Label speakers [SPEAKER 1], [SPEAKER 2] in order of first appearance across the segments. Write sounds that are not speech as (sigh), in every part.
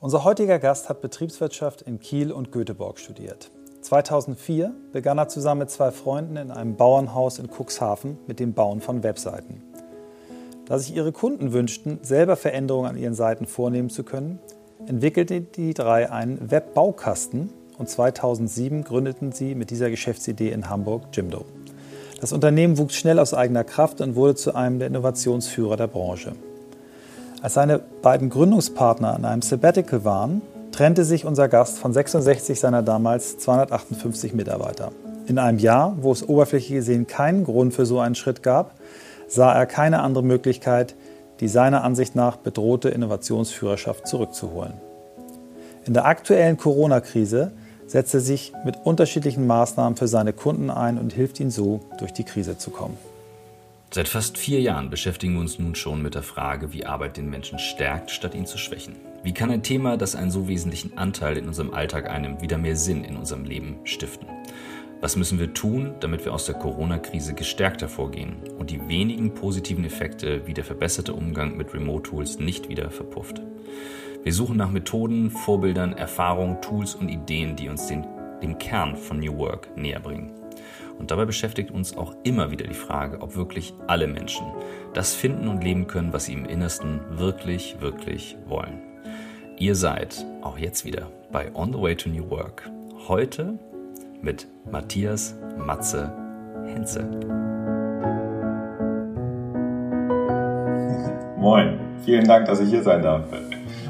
[SPEAKER 1] Unser heutiger Gast hat Betriebswirtschaft in Kiel und Göteborg studiert. 2004 begann er zusammen mit zwei Freunden in einem Bauernhaus in Cuxhaven mit dem Bauen von Webseiten. Da sich ihre Kunden wünschten, selber Veränderungen an ihren Seiten vornehmen zu können, entwickelten die drei einen Webbaukasten und 2007 gründeten sie mit dieser Geschäftsidee in Hamburg Jimdo. Das Unternehmen wuchs schnell aus eigener Kraft und wurde zu einem der Innovationsführer der Branche. Als seine beiden Gründungspartner an einem Sabbatical waren, trennte sich unser Gast von 66 seiner damals 258 Mitarbeiter. In einem Jahr, wo es oberflächlich gesehen keinen Grund für so einen Schritt gab, sah er keine andere Möglichkeit, die seiner Ansicht nach bedrohte Innovationsführerschaft zurückzuholen. In der aktuellen Corona-Krise setzt er sich mit unterschiedlichen Maßnahmen für seine Kunden ein und hilft ihnen so, durch die Krise zu kommen.
[SPEAKER 2] Seit fast vier Jahren beschäftigen wir uns nun schon mit der Frage, wie Arbeit den Menschen stärkt, statt ihn zu schwächen. Wie kann ein Thema, das einen so wesentlichen Anteil in unserem Alltag einnimmt, wieder mehr Sinn in unserem Leben stiften? Was müssen wir tun, damit wir aus der Corona-Krise gestärkt hervorgehen und die wenigen positiven Effekte wie der verbesserte Umgang mit Remote-Tools nicht wieder verpufft? Wir suchen nach Methoden, Vorbildern, Erfahrungen, Tools und Ideen, die uns den, dem Kern von New Work näher bringen. Und dabei beschäftigt uns auch immer wieder die Frage, ob wirklich alle Menschen das finden und leben können, was sie im Innersten wirklich, wirklich wollen. Ihr seid auch jetzt wieder bei On the Way to New Work. Heute mit Matthias Matze Henze.
[SPEAKER 3] Moin, vielen Dank, dass ich hier sein darf.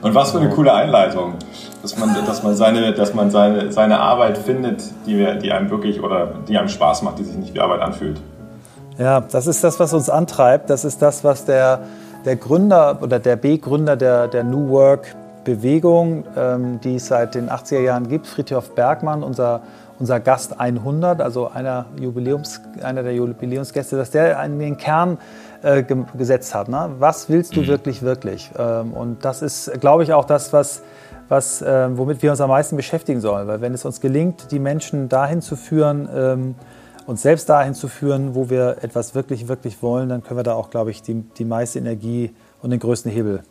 [SPEAKER 3] Und was für eine coole Einleitung, dass man, dass man, seine, dass man seine, seine Arbeit findet, die, wir, die einem wirklich oder die einem Spaß macht, die sich nicht wie Arbeit anfühlt.
[SPEAKER 1] Ja, das ist das, was uns antreibt. Das ist das, was der, der Gründer oder der B-Gründer der, der New Work Bewegung, ähm, die es seit den 80er Jahren gibt, Friedhof Bergmann, unser, unser Gast 100, also einer, Jubiläums, einer der Jubiläumsgäste, dass der in den Kern äh, gesetzt hat. Ne? Was willst du mhm. wirklich, wirklich? Ähm, und das ist, glaube ich, auch das, was, was, äh, womit wir uns am meisten beschäftigen sollen. Weil wenn es uns gelingt, die Menschen dahin zu führen, ähm, uns selbst dahin zu führen, wo wir etwas wirklich, wirklich wollen, dann können wir da auch, glaube ich, die, die meiste Energie und den größten Hebel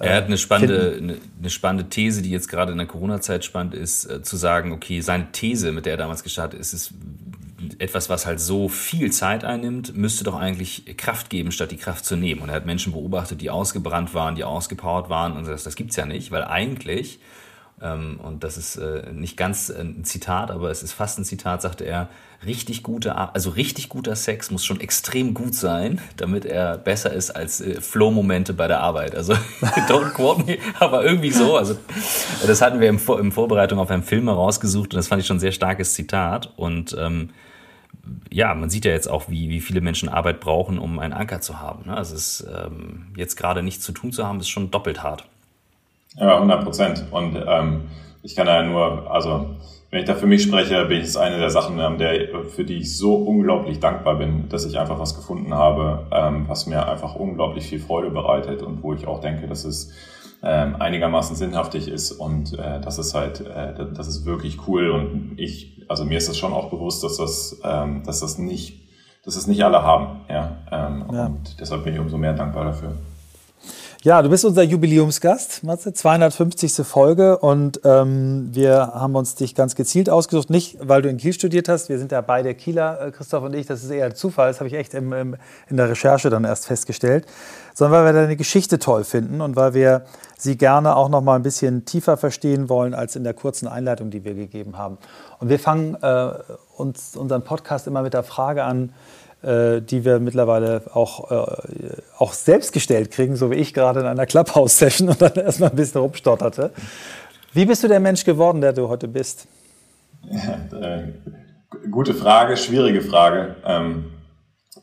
[SPEAKER 2] er hat eine spannende, eine, eine, spannende These, die jetzt gerade in der Corona-Zeit spannend ist, äh, zu sagen, okay, seine These, mit der er damals gestartet ist, ist, etwas, was halt so viel Zeit einnimmt, müsste doch eigentlich Kraft geben, statt die Kraft zu nehmen. Und er hat Menschen beobachtet, die ausgebrannt waren, die ausgepowert waren und das, das gibt's ja nicht, weil eigentlich, ähm, und das ist äh, nicht ganz ein Zitat, aber es ist fast ein Zitat, sagte er, richtig guter, also richtig guter Sex muss schon extrem gut sein, damit er besser ist als äh, Flow-Momente bei der Arbeit. Also (laughs) don't quote me, aber irgendwie so. Also das hatten wir im, Vor in Vorbereitung auf einen Film herausgesucht und das fand ich schon ein sehr starkes Zitat und ähm, ja, man sieht ja jetzt auch, wie, wie viele Menschen Arbeit brauchen, um einen Anker zu haben. Ne? Also es ist, ähm, jetzt gerade nichts zu tun zu haben, ist schon doppelt hart.
[SPEAKER 3] Ja, 100 Prozent. Und ähm, ich kann ja nur, also wenn ich da für mich spreche, bin ich das eine der Sachen, ähm, der, für die ich so unglaublich dankbar bin, dass ich einfach was gefunden habe, ähm, was mir einfach unglaublich viel Freude bereitet und wo ich auch denke, dass es ähm, einigermaßen sinnhaftig ist und äh, das ist halt, äh, das ist wirklich cool und ich, also mir ist das schon auch bewusst, dass das, ähm, dass das nicht, dass das nicht alle haben, ja, ähm, ja. und deshalb bin ich umso mehr dankbar dafür.
[SPEAKER 1] Ja, du bist unser Jubiläumsgast, Matze, 250. Folge und ähm, wir haben uns dich ganz gezielt ausgesucht, nicht weil du in Kiel studiert hast, wir sind ja beide Kieler, äh, Christoph und ich, das ist eher Zufall, das habe ich echt im, im, in der Recherche dann erst festgestellt, sondern weil wir deine Geschichte toll finden und weil wir sie gerne auch noch mal ein bisschen tiefer verstehen wollen als in der kurzen Einleitung, die wir gegeben haben. Und wir fangen äh, uns unseren Podcast immer mit der Frage an, die wir mittlerweile auch, äh, auch selbst gestellt kriegen, so wie ich gerade in einer Clubhouse-Session und dann (laughs) erstmal ein bisschen rumstotterte. Wie bist du der Mensch geworden, der du heute bist?
[SPEAKER 3] Äh, gute Frage, schwierige Frage. Ähm,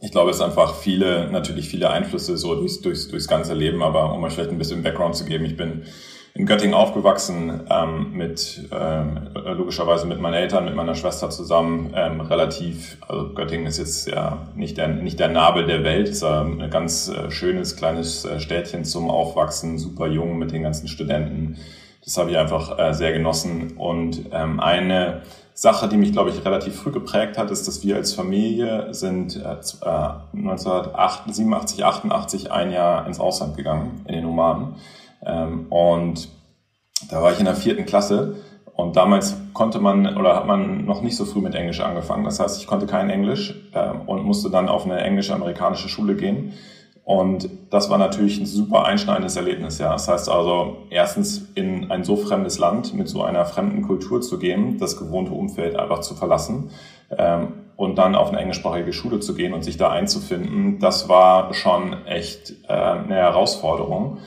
[SPEAKER 3] ich glaube, es sind einfach viele, natürlich viele Einflüsse so durchs, durchs, durchs ganze Leben, aber um euch vielleicht ein bisschen Background zu geben, ich bin in Göttingen aufgewachsen, ähm, mit ähm, logischerweise mit meinen Eltern, mit meiner Schwester zusammen, ähm, relativ, also Göttingen ist jetzt ja nicht der, nicht der Nabel der Welt, ist ein ganz äh, schönes kleines äh, Städtchen zum Aufwachsen, super jung mit den ganzen Studenten. Das habe ich einfach äh, sehr genossen. Und ähm, eine Sache, die mich, glaube ich, relativ früh geprägt hat, ist, dass wir als Familie sind äh, 1987, 88 ein Jahr ins Ausland gegangen, in den Nomaden. Ähm, und Da war ich in der vierten Klasse und damals konnte man oder hat man noch nicht so früh mit Englisch angefangen. Das heißt, ich konnte kein Englisch äh, und musste dann auf eine englisch-amerikanische Schule gehen. Und das war natürlich ein super einschneidendes Erlebnis, ja. Das heißt also, erstens in ein so fremdes Land mit so einer fremden Kultur zu gehen, das gewohnte Umfeld einfach zu verlassen ähm, und dann auf eine englischsprachige Schule zu gehen und sich da einzufinden, das war schon echt äh, eine Herausforderung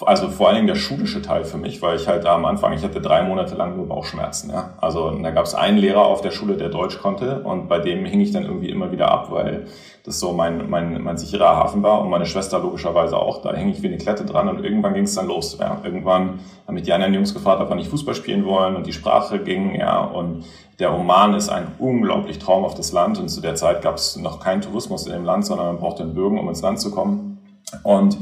[SPEAKER 3] also vor allen Dingen der schulische Teil für mich, weil ich halt da am Anfang, ich hatte drei Monate lang nur Bauchschmerzen. Ja? Also da gab es einen Lehrer auf der Schule, der Deutsch konnte und bei dem hing ich dann irgendwie immer wieder ab, weil das so mein, mein, mein sicherer Hafen war und meine Schwester logischerweise auch. Da hing ich wie eine Klette dran und irgendwann ging es dann los. Ja? Irgendwann haben mich die anderen Jungs gefragt, ob wir nicht Fußball spielen wollen und die Sprache ging, ja, und der Oman ist ein unglaublich traumhaftes Land und zu der Zeit gab es noch keinen Tourismus in dem Land, sondern man brauchte einen Bürgen, um ins Land zu kommen. Und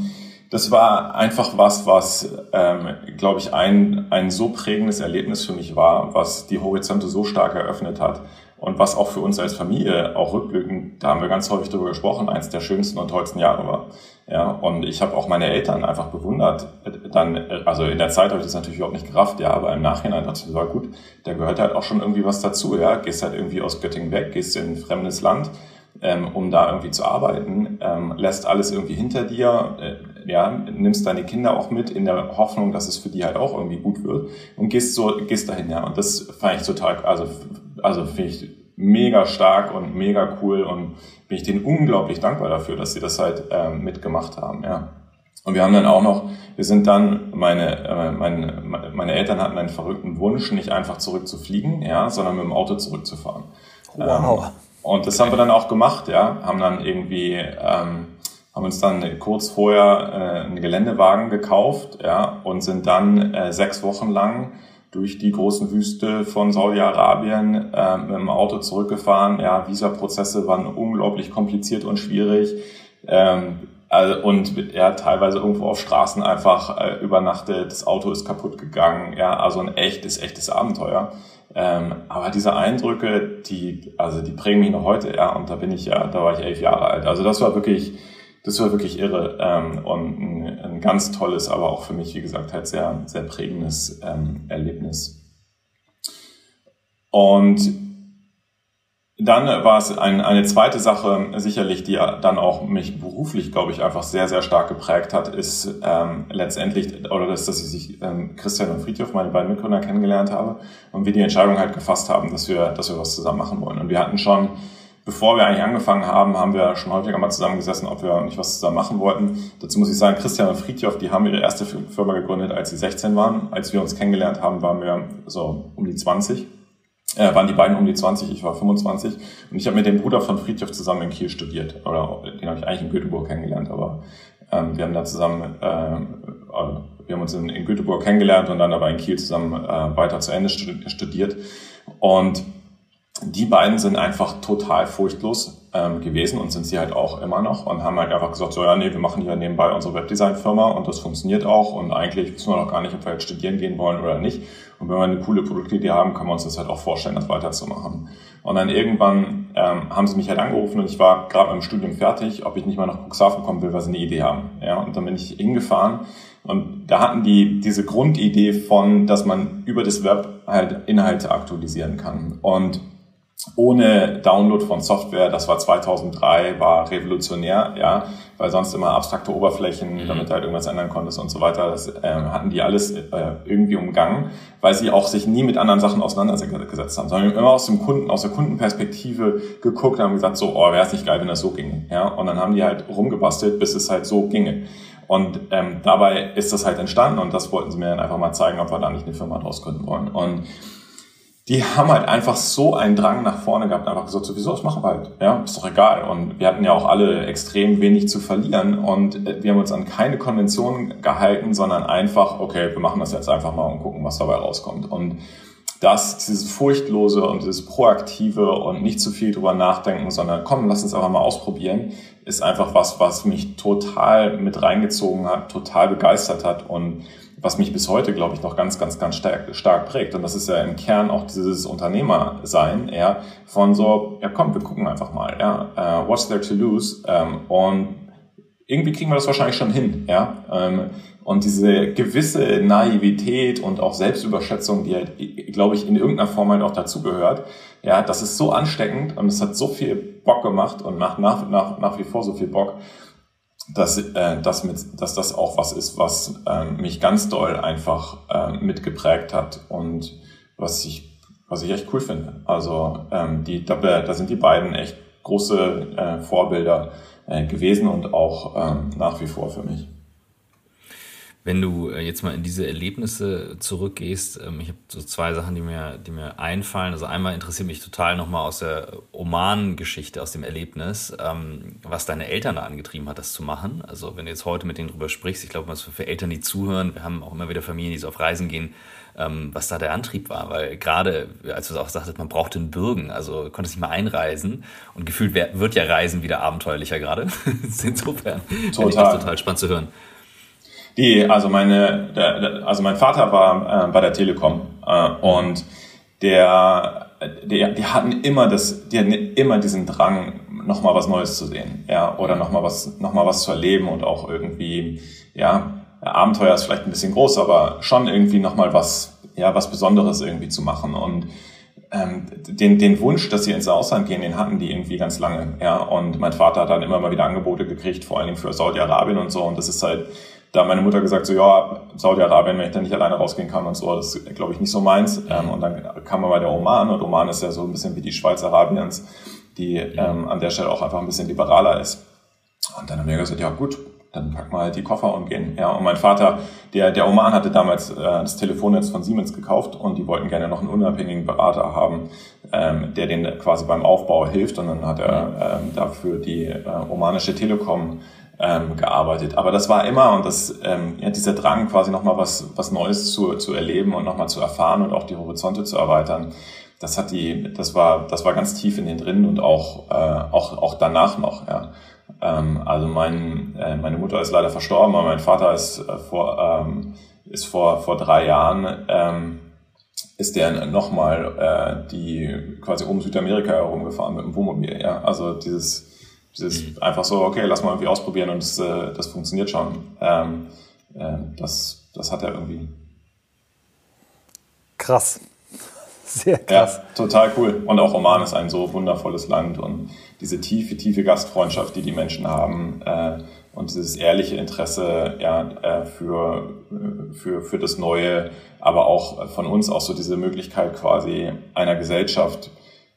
[SPEAKER 3] das war einfach was, was, ähm, glaube ich, ein, ein so prägendes Erlebnis für mich war, was die Horizonte so stark eröffnet hat und was auch für uns als Familie, auch rückblickend, da haben wir ganz häufig darüber gesprochen, eins der schönsten und tollsten Jahre war. Ja, und ich habe auch meine Eltern einfach bewundert. Dann, also in der Zeit habe ich das natürlich überhaupt nicht gerafft, ja, aber im Nachhinein dachte ich, war gut, da gehört halt auch schon irgendwie was dazu, ja. Gehst halt irgendwie aus Göttingen weg, gehst in ein fremdes Land, ähm, um da irgendwie zu arbeiten, ähm, lässt alles irgendwie hinter dir, äh, ja, nimmst deine Kinder auch mit in der Hoffnung, dass es für die halt auch irgendwie gut wird und gehst so, gehst dahin, ja. Und das fand ich total, also, also finde ich mega stark und mega cool und bin ich denen unglaublich dankbar dafür, dass sie das halt ähm, mitgemacht haben, ja. Und wir haben dann auch noch, wir sind dann, meine, äh, meine, meine Eltern hatten einen verrückten Wunsch, nicht einfach zurückzufliegen, ja, sondern mit dem Auto zurückzufahren.
[SPEAKER 1] Wow.
[SPEAKER 3] Ähm, und das haben wir dann auch gemacht, ja, haben dann irgendwie, ähm, haben uns dann kurz vorher äh, einen Geländewagen gekauft, ja, und sind dann äh, sechs Wochen lang durch die großen Wüste von Saudi-Arabien äh, mit dem Auto zurückgefahren. Ja, Visaprozesse waren unglaublich kompliziert und schwierig. Ähm, also, und ja, teilweise irgendwo auf Straßen einfach äh, übernachtet, das Auto ist kaputt gegangen, ja, also ein echtes, echtes Abenteuer. Ähm, aber diese Eindrücke, die, also die prägen mich noch heute, ja, und da bin ich ja, da war ich elf Jahre alt. Also das war wirklich, das war wirklich irre ähm, und ein, ein, ganz tolles, aber auch für mich, wie gesagt, halt sehr, sehr prägendes ähm, Erlebnis. Und dann war es ein, eine zweite Sache, sicherlich, die dann auch mich beruflich, glaube ich, einfach sehr, sehr stark geprägt hat, ist ähm, letztendlich, oder das, dass ich ähm, Christian und Friedhof, meine beiden Mitgründer, kennengelernt habe und wir die Entscheidung halt gefasst haben, dass wir, dass wir was zusammen machen wollen. Und wir hatten schon, bevor wir eigentlich angefangen haben, haben wir schon häufiger mal zusammengesessen, ob wir nicht was zusammen machen wollten. Dazu muss ich sagen, Christian und Friedhof, die haben ihre erste Firma gegründet, als sie 16 waren. Als wir uns kennengelernt haben, waren wir so um die 20 äh, waren die beiden um die 20, ich war 25 und ich habe mit dem Bruder von Friedhof zusammen in Kiel studiert. Oder den habe ich eigentlich in Göteborg kennengelernt, aber ähm, wir haben da zusammen, äh, also wir haben uns in, in Göteborg kennengelernt und dann aber in Kiel zusammen äh, weiter zu Ende studiert. Und die beiden sind einfach total furchtlos ähm, gewesen und sind sie halt auch immer noch und haben halt einfach gesagt, so ja, nee, wir machen hier nebenbei unsere Webdesign-Firma und das funktioniert auch und eigentlich wissen wir noch gar nicht, ob wir jetzt studieren gehen wollen oder nicht. Und wenn wir eine coole Produktidee haben, können wir uns das halt auch vorstellen, das weiterzumachen. Und dann irgendwann ähm, haben sie mich halt angerufen und ich war gerade mit Studium fertig, ob ich nicht mal nach Cuxhaven kommen will, weil sie eine Idee haben. Ja, und dann bin ich hingefahren und da hatten die diese Grundidee von, dass man über das Web halt Inhalte aktualisieren kann. Und ohne Download von Software, das war 2003, war revolutionär, ja, weil sonst immer abstrakte Oberflächen, mhm. damit du halt irgendwas ändern konntest und so weiter, das äh, hatten die alles äh, irgendwie umgangen, weil sie auch sich nie mit anderen Sachen auseinandergesetzt haben, sondern immer aus dem Kunden, aus der Kundenperspektive geguckt und haben gesagt, so, oh, wäre es nicht geil, wenn das so ginge, ja, und dann haben die halt rumgebastelt, bis es halt so ginge. Und ähm, dabei ist das halt entstanden und das wollten sie mir dann einfach mal zeigen, ob wir da nicht eine Firma draus gründen wollen. Und die haben halt einfach so einen Drang nach vorne gehabt, einfach gesagt, sowieso, das machen wir halt. Ja, ist doch egal. Und wir hatten ja auch alle extrem wenig zu verlieren und äh, wir haben uns an keine Konventionen gehalten, sondern einfach, okay, wir machen das jetzt einfach mal und gucken, was dabei rauskommt. Und das, dieses Furchtlose und dieses Proaktive und nicht zu viel drüber nachdenken, sondern komm, lass uns einfach mal ausprobieren, ist einfach was, was mich total mit reingezogen hat, total begeistert hat und was mich bis heute, glaube ich, noch ganz, ganz, ganz stark, stark prägt. Und das ist ja im Kern auch dieses Unternehmersein, ja, von so, ja komm, wir gucken einfach mal, ja, uh, what's there to lose? Ähm, und irgendwie kriegen wir das wahrscheinlich schon hin, ja. Ähm, und diese gewisse Naivität und auch Selbstüberschätzung, die halt, glaube ich, in irgendeiner Form halt auch dazugehört, ja, das ist so ansteckend und es hat so viel Bock gemacht und macht nach, nach, nach wie vor so viel Bock, dass, äh, dass, mit, dass das auch was ist, was ähm, mich ganz doll einfach ähm, mitgeprägt hat und was ich, was ich echt cool finde. Also ähm, die, da, da sind die beiden echt große äh, Vorbilder äh, gewesen und auch ähm, nach wie vor für mich.
[SPEAKER 2] Wenn du äh, jetzt mal in diese Erlebnisse zurückgehst, ähm, ich habe so zwei Sachen, die mir, die mir einfallen. Also einmal interessiert mich total nochmal aus der Oman-Geschichte, aus dem Erlebnis, ähm, was deine Eltern da angetrieben hat, das zu machen. Also wenn du jetzt heute mit denen drüber sprichst, ich glaube, was für Eltern, die zuhören, wir haben auch immer wieder Familien, die so auf Reisen gehen, ähm, was da der Antrieb war. Weil gerade, als du es auch sagtest, man brauchte einen Bürgen, also du konntest nicht mal einreisen und gefühlt wird ja Reisen wieder abenteuerlicher gerade. (laughs) Insofern finde ich das total spannend zu hören.
[SPEAKER 3] Die, also meine, der, also mein Vater war äh, bei der Telekom äh, und der, der, die hatten immer das, die hatten immer diesen Drang, noch mal was Neues zu sehen, ja, oder noch mal was, noch mal was zu erleben und auch irgendwie, ja, Abenteuer ist vielleicht ein bisschen groß, aber schon irgendwie noch mal was, ja, was Besonderes irgendwie zu machen. Und ähm, den, den Wunsch, dass sie ins Ausland gehen, den hatten die irgendwie ganz lange, ja, und mein Vater hat dann immer mal wieder Angebote gekriegt, vor allen Dingen für Saudi-Arabien und so. Und das ist halt da hat meine Mutter gesagt, so ja, Saudi-Arabien, wenn ich da nicht alleine rausgehen kann und so, das ist, glaube ich, nicht so meins. Ähm, und dann kam man bei der Oman und Oman ist ja so ein bisschen wie die Schweiz Arabiens, die ähm, an der Stelle auch einfach ein bisschen liberaler ist. Und dann haben wir gesagt, ja gut, dann packen wir halt die Koffer und gehen. Ja, und mein Vater, der, der Oman hatte damals äh, das Telefonnetz von Siemens gekauft und die wollten gerne noch einen unabhängigen Berater haben, ähm, der denen quasi beim Aufbau hilft. Und dann hat er ähm, dafür die äh, omanische Telekom ähm, gearbeitet. Aber das war immer und das, ähm, ja, dieser Drang quasi nochmal was, was Neues zu, zu erleben und nochmal zu erfahren und auch die Horizonte zu erweitern. Das hat die, das war, das war ganz tief in den drin und auch, äh, auch, auch danach noch, ja. Ähm, also mein, äh, meine Mutter ist leider verstorben, aber mein Vater ist äh, vor, ähm, ist vor, vor drei Jahren, ähm, ist der nochmal äh, die quasi um Südamerika herumgefahren mit dem Wohnmobil, ja. Also dieses, dieses mhm. einfach so, okay, lass mal irgendwie ausprobieren und das, äh, das funktioniert schon. Ähm, äh, das, das hat er irgendwie.
[SPEAKER 1] Krass. (laughs) Sehr krass.
[SPEAKER 3] Ja, total cool. Und auch Oman ist ein so wundervolles Land und diese tiefe, tiefe Gastfreundschaft, die die Menschen haben äh, und dieses ehrliche Interesse ja, äh, für, für, für das Neue, aber auch von uns auch so diese Möglichkeit quasi einer Gesellschaft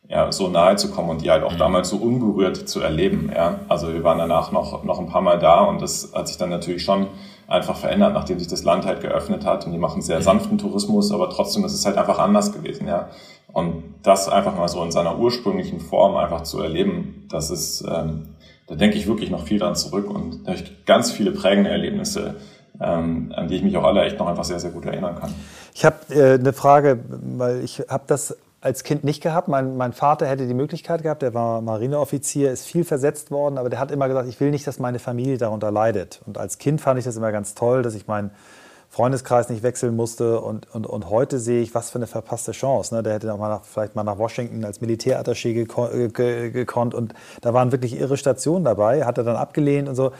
[SPEAKER 3] ja, so nahe zu kommen und die halt auch mhm. damals so unberührt zu erleben. Ja. Also wir waren danach noch, noch ein paar Mal da und das hat sich dann natürlich schon einfach verändert, nachdem sich das Land halt geöffnet hat und die machen sehr mhm. sanften Tourismus, aber trotzdem ist es halt einfach anders gewesen, ja. Und das einfach mal so in seiner ursprünglichen Form einfach zu erleben, das ist, ähm, da denke ich wirklich noch viel dran zurück und da habe ich ganz viele prägende Erlebnisse, ähm, an die ich mich auch alle echt noch einfach sehr, sehr gut erinnern kann.
[SPEAKER 1] Ich habe äh, eine Frage, weil ich habe das als Kind nicht gehabt. Mein, mein Vater hätte die Möglichkeit gehabt, der war Marineoffizier, ist viel versetzt worden, aber der hat immer gesagt, ich will nicht, dass meine Familie darunter leidet. Und als Kind fand ich das immer ganz toll, dass ich meinen Freundeskreis nicht wechseln musste. Und, und, und heute sehe ich, was für eine verpasste Chance. Ne? Der hätte auch mal nach, vielleicht mal nach Washington als Militärattaché gekonnt. Und da waren wirklich irre Stationen dabei, hat er dann abgelehnt und so.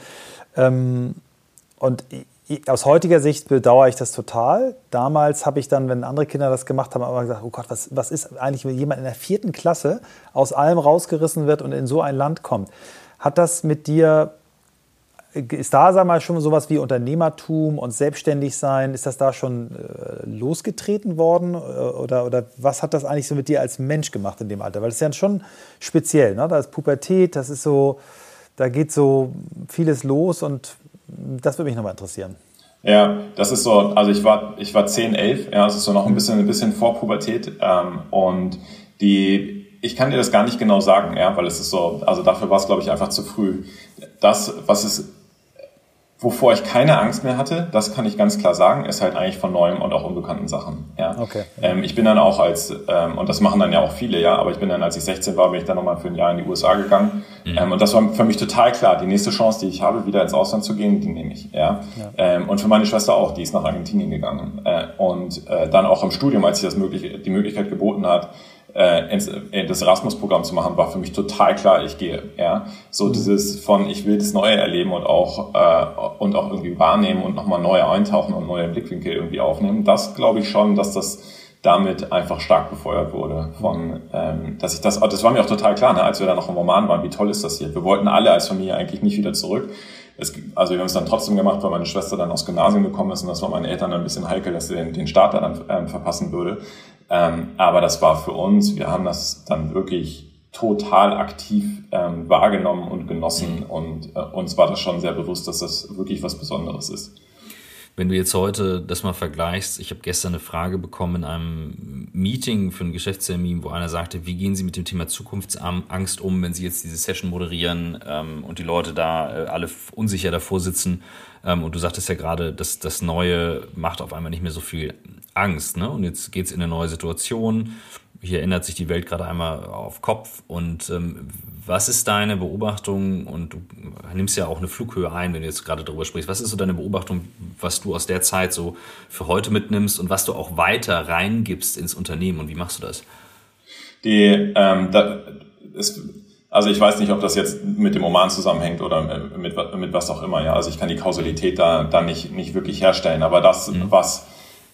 [SPEAKER 1] Ähm, und aus heutiger Sicht bedauere ich das total. Damals habe ich dann, wenn andere Kinder das gemacht haben, aber gesagt, oh Gott, was, was ist eigentlich, wenn jemand in der vierten Klasse aus allem rausgerissen wird und in so ein Land kommt? Hat das mit dir, ist da, sag mal, schon sowas wie Unternehmertum und selbstständig sein, ist das da schon äh, losgetreten worden? Äh, oder, oder was hat das eigentlich so mit dir als Mensch gemacht in dem Alter? Weil das ist ja schon speziell, ne? Da ist Pubertät, das ist so, da geht so vieles los und das würde mich nochmal interessieren.
[SPEAKER 3] Ja, das ist so, also ich war, ich war 10, 11, ja, das ist so noch ein bisschen, ein bisschen vor Pubertät ähm, und die, ich kann dir das gar nicht genau sagen, ja, weil es ist so, also dafür war es, glaube ich, einfach zu früh. Das, was es Wovor ich keine Angst mehr hatte, das kann ich ganz klar sagen, ist halt eigentlich von neuem und auch unbekannten Sachen. Ja.
[SPEAKER 1] Okay.
[SPEAKER 3] Ähm, ich bin dann auch als, ähm, und das machen dann ja auch viele, ja, aber ich bin dann, als ich 16 war, bin ich dann nochmal für ein Jahr in die USA gegangen. Mhm. Ähm, und das war für mich total klar. Die nächste Chance, die ich habe, wieder ins Ausland zu gehen, die nehme ich. Ja. ja. Ähm, und für meine Schwester auch, die ist nach Argentinien gegangen. Äh, und äh, dann auch im Studium, als sie das möglich, die Möglichkeit geboten hat, äh, äh, das Erasmus-Programm zu machen, war für mich total klar, ich gehe. Ja, so mhm. dieses von ich will das Neue erleben und auch äh, und auch irgendwie wahrnehmen und nochmal neu eintauchen und neue Blickwinkel irgendwie aufnehmen. Das glaube ich schon, dass das damit einfach stark befeuert wurde. Von, ähm, dass ich das, das war mir auch total klar, ne, als wir da noch im Roman waren, wie toll ist das hier. Wir wollten alle als Familie eigentlich nicht wieder zurück. Es, also wir haben es dann trotzdem gemacht, weil meine Schwester dann aus Gymnasium gekommen ist und das war meinen Eltern ein bisschen heikel, dass sie den, den Starter dann ähm, verpassen würde. Ähm, aber das war für uns, wir haben das dann wirklich total aktiv ähm, wahrgenommen und genossen mhm. und äh, uns war das schon sehr bewusst, dass das wirklich was Besonderes ist.
[SPEAKER 2] Wenn du jetzt heute das mal vergleichst, ich habe gestern eine Frage bekommen in einem Meeting für einen Geschäftstermin, wo einer sagte, wie gehen Sie mit dem Thema Zukunftsangst um, wenn Sie jetzt diese Session moderieren ähm, und die Leute da äh, alle unsicher davor sitzen. Ähm, und du sagtest ja gerade, dass das Neue macht auf einmal nicht mehr so viel Angst. Ne? Und jetzt geht's in eine neue Situation hier ändert sich die Welt gerade einmal auf Kopf. Und ähm, was ist deine Beobachtung? Und du nimmst ja auch eine Flughöhe ein, wenn du jetzt gerade darüber sprichst. Was ist so deine Beobachtung, was du aus der Zeit so für heute mitnimmst und was du auch weiter reingibst ins Unternehmen? Und wie machst du das?
[SPEAKER 3] Die, ähm, da, ist, also ich weiß nicht, ob das jetzt mit dem Oman zusammenhängt oder mit, mit was auch immer. Ja, also ich kann die Kausalität da, da nicht, nicht wirklich herstellen. Aber das, mhm. was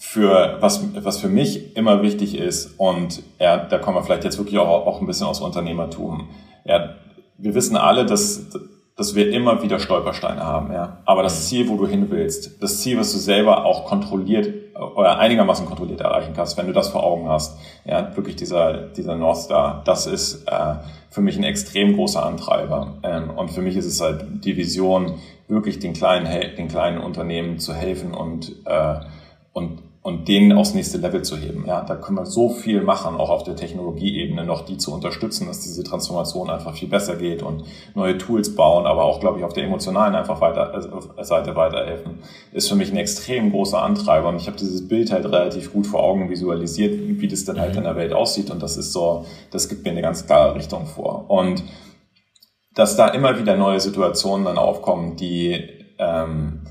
[SPEAKER 3] für was, was für mich immer wichtig ist, und ja, da kommen wir vielleicht jetzt wirklich auch, auch ein bisschen aus Unternehmertum. Ja, wir wissen alle, dass, dass wir immer wieder Stolpersteine haben, ja. Aber das Ziel, wo du hin willst, das Ziel, was du selber auch kontrolliert oder einigermaßen kontrolliert erreichen kannst, wenn du das vor Augen hast, ja, wirklich dieser, dieser North Star, das ist äh, für mich ein extrem großer Antreiber. Ähm, und für mich ist es halt die Vision, wirklich den kleinen, den kleinen Unternehmen zu helfen und, äh, und und denen aufs nächste Level zu heben. Ja, da können wir so viel machen, auch auf der Technologieebene noch die zu unterstützen, dass diese Transformation einfach viel besser geht und neue Tools bauen, aber auch, glaube ich, auf der emotionalen einfach weiter, äh, Seite weiterhelfen, ist für mich ein extrem großer Antreiber. Und ich habe dieses Bild halt relativ gut vor Augen visualisiert, wie das dann halt in der Welt aussieht. Und das ist so, das gibt mir eine ganz klare Richtung vor. Und dass da immer wieder neue Situationen dann aufkommen, die ähm,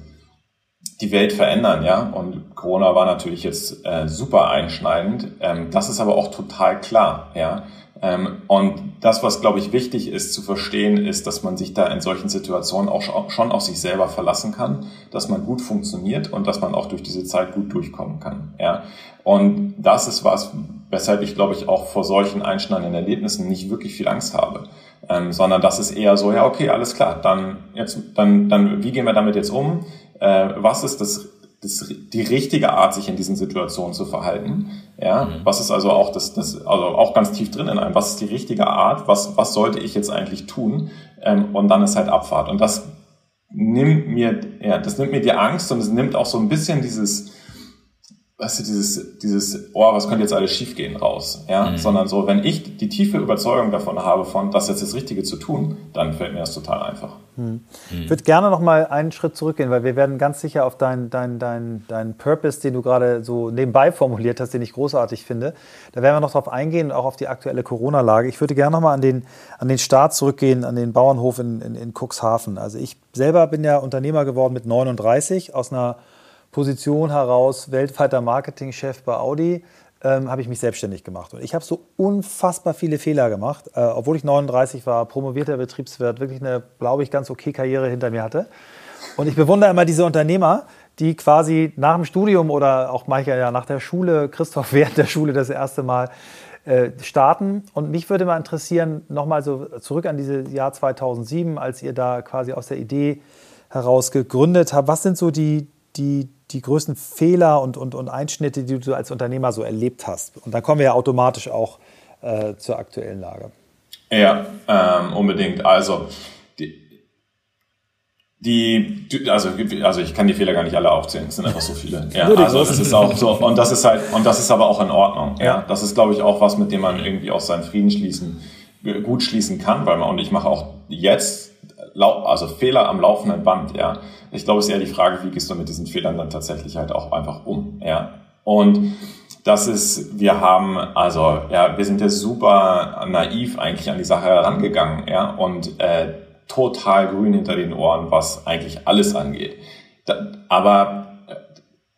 [SPEAKER 3] die Welt verändern, ja. Und Corona war natürlich jetzt äh, super einschneidend. Ähm, das ist aber auch total klar, ja. Ähm, und das, was glaube ich wichtig ist zu verstehen, ist, dass man sich da in solchen Situationen auch schon auf sich selber verlassen kann, dass man gut funktioniert und dass man auch durch diese Zeit gut durchkommen kann, ja. Und das ist was, weshalb ich glaube ich auch vor solchen einschneidenden Erlebnissen nicht wirklich viel Angst habe. Ähm, sondern das ist eher so, ja, okay, alles klar, dann jetzt, dann, dann, wie gehen wir damit jetzt um? Äh, was ist das, das, die richtige Art, sich in diesen Situationen zu verhalten. Ja, mhm. was ist also auch das, das, also auch ganz tief drin in einem, was ist die richtige Art, was, was sollte ich jetzt eigentlich tun? Ähm, und dann ist halt Abfahrt. Und das nimmt mir, ja, das nimmt mir die Angst und es nimmt auch so ein bisschen dieses, weißt du, dieses, dieses, oh, was könnte jetzt alles schiefgehen raus, ja, mhm. sondern so, wenn ich die tiefe Überzeugung davon habe, von das jetzt das Richtige zu tun, dann fällt mir das total einfach.
[SPEAKER 1] Mhm. Ich würde gerne noch mal einen Schritt zurückgehen, weil wir werden ganz sicher auf deinen dein, dein, dein Purpose, den du gerade so nebenbei formuliert hast, den ich großartig finde, da werden wir noch drauf eingehen, auch auf die aktuelle Corona-Lage. Ich würde gerne noch mal an den, an den Start zurückgehen, an den Bauernhof in, in, in Cuxhaven. Also ich selber bin ja Unternehmer geworden mit 39 aus einer Position heraus, weltweiter Marketingchef bei Audi, ähm, habe ich mich selbstständig gemacht. Und ich habe so unfassbar viele Fehler gemacht, äh, obwohl ich 39 war, promovierter Betriebswirt, wirklich eine, glaube ich, ganz okay Karriere hinter mir hatte. Und ich bewundere immer diese Unternehmer, die quasi nach dem Studium oder auch manchmal ja nach der Schule, Christoph (laughs) während der Schule das erste Mal äh, starten. Und mich würde mal interessieren, nochmal so zurück an dieses Jahr 2007, als ihr da quasi aus der Idee heraus gegründet habt. Was sind so die, die, die größten Fehler und, und, und Einschnitte, die du als Unternehmer so erlebt hast? Und dann kommen wir ja automatisch auch äh, zur aktuellen Lage.
[SPEAKER 3] Ja, ähm, unbedingt. Also, die, die, also, also ich kann die Fehler gar nicht alle aufzählen, es sind einfach so viele. Ja, also das ist auch so, und das ist halt, und das ist aber auch in Ordnung. Ja. ja. Das ist, glaube ich, auch was, mit dem man irgendwie auch seinen Frieden schließen, gut schließen kann, weil man, und ich mache auch jetzt, also Fehler am laufenden Band, ja. Ich glaube, es ist eher die Frage, wie gehst du mit diesen Fehlern dann tatsächlich halt auch einfach um, ja. Und das ist, wir haben, also, ja, wir sind ja super naiv eigentlich an die Sache herangegangen, ja, und äh, total grün hinter den Ohren, was eigentlich alles angeht. Da, aber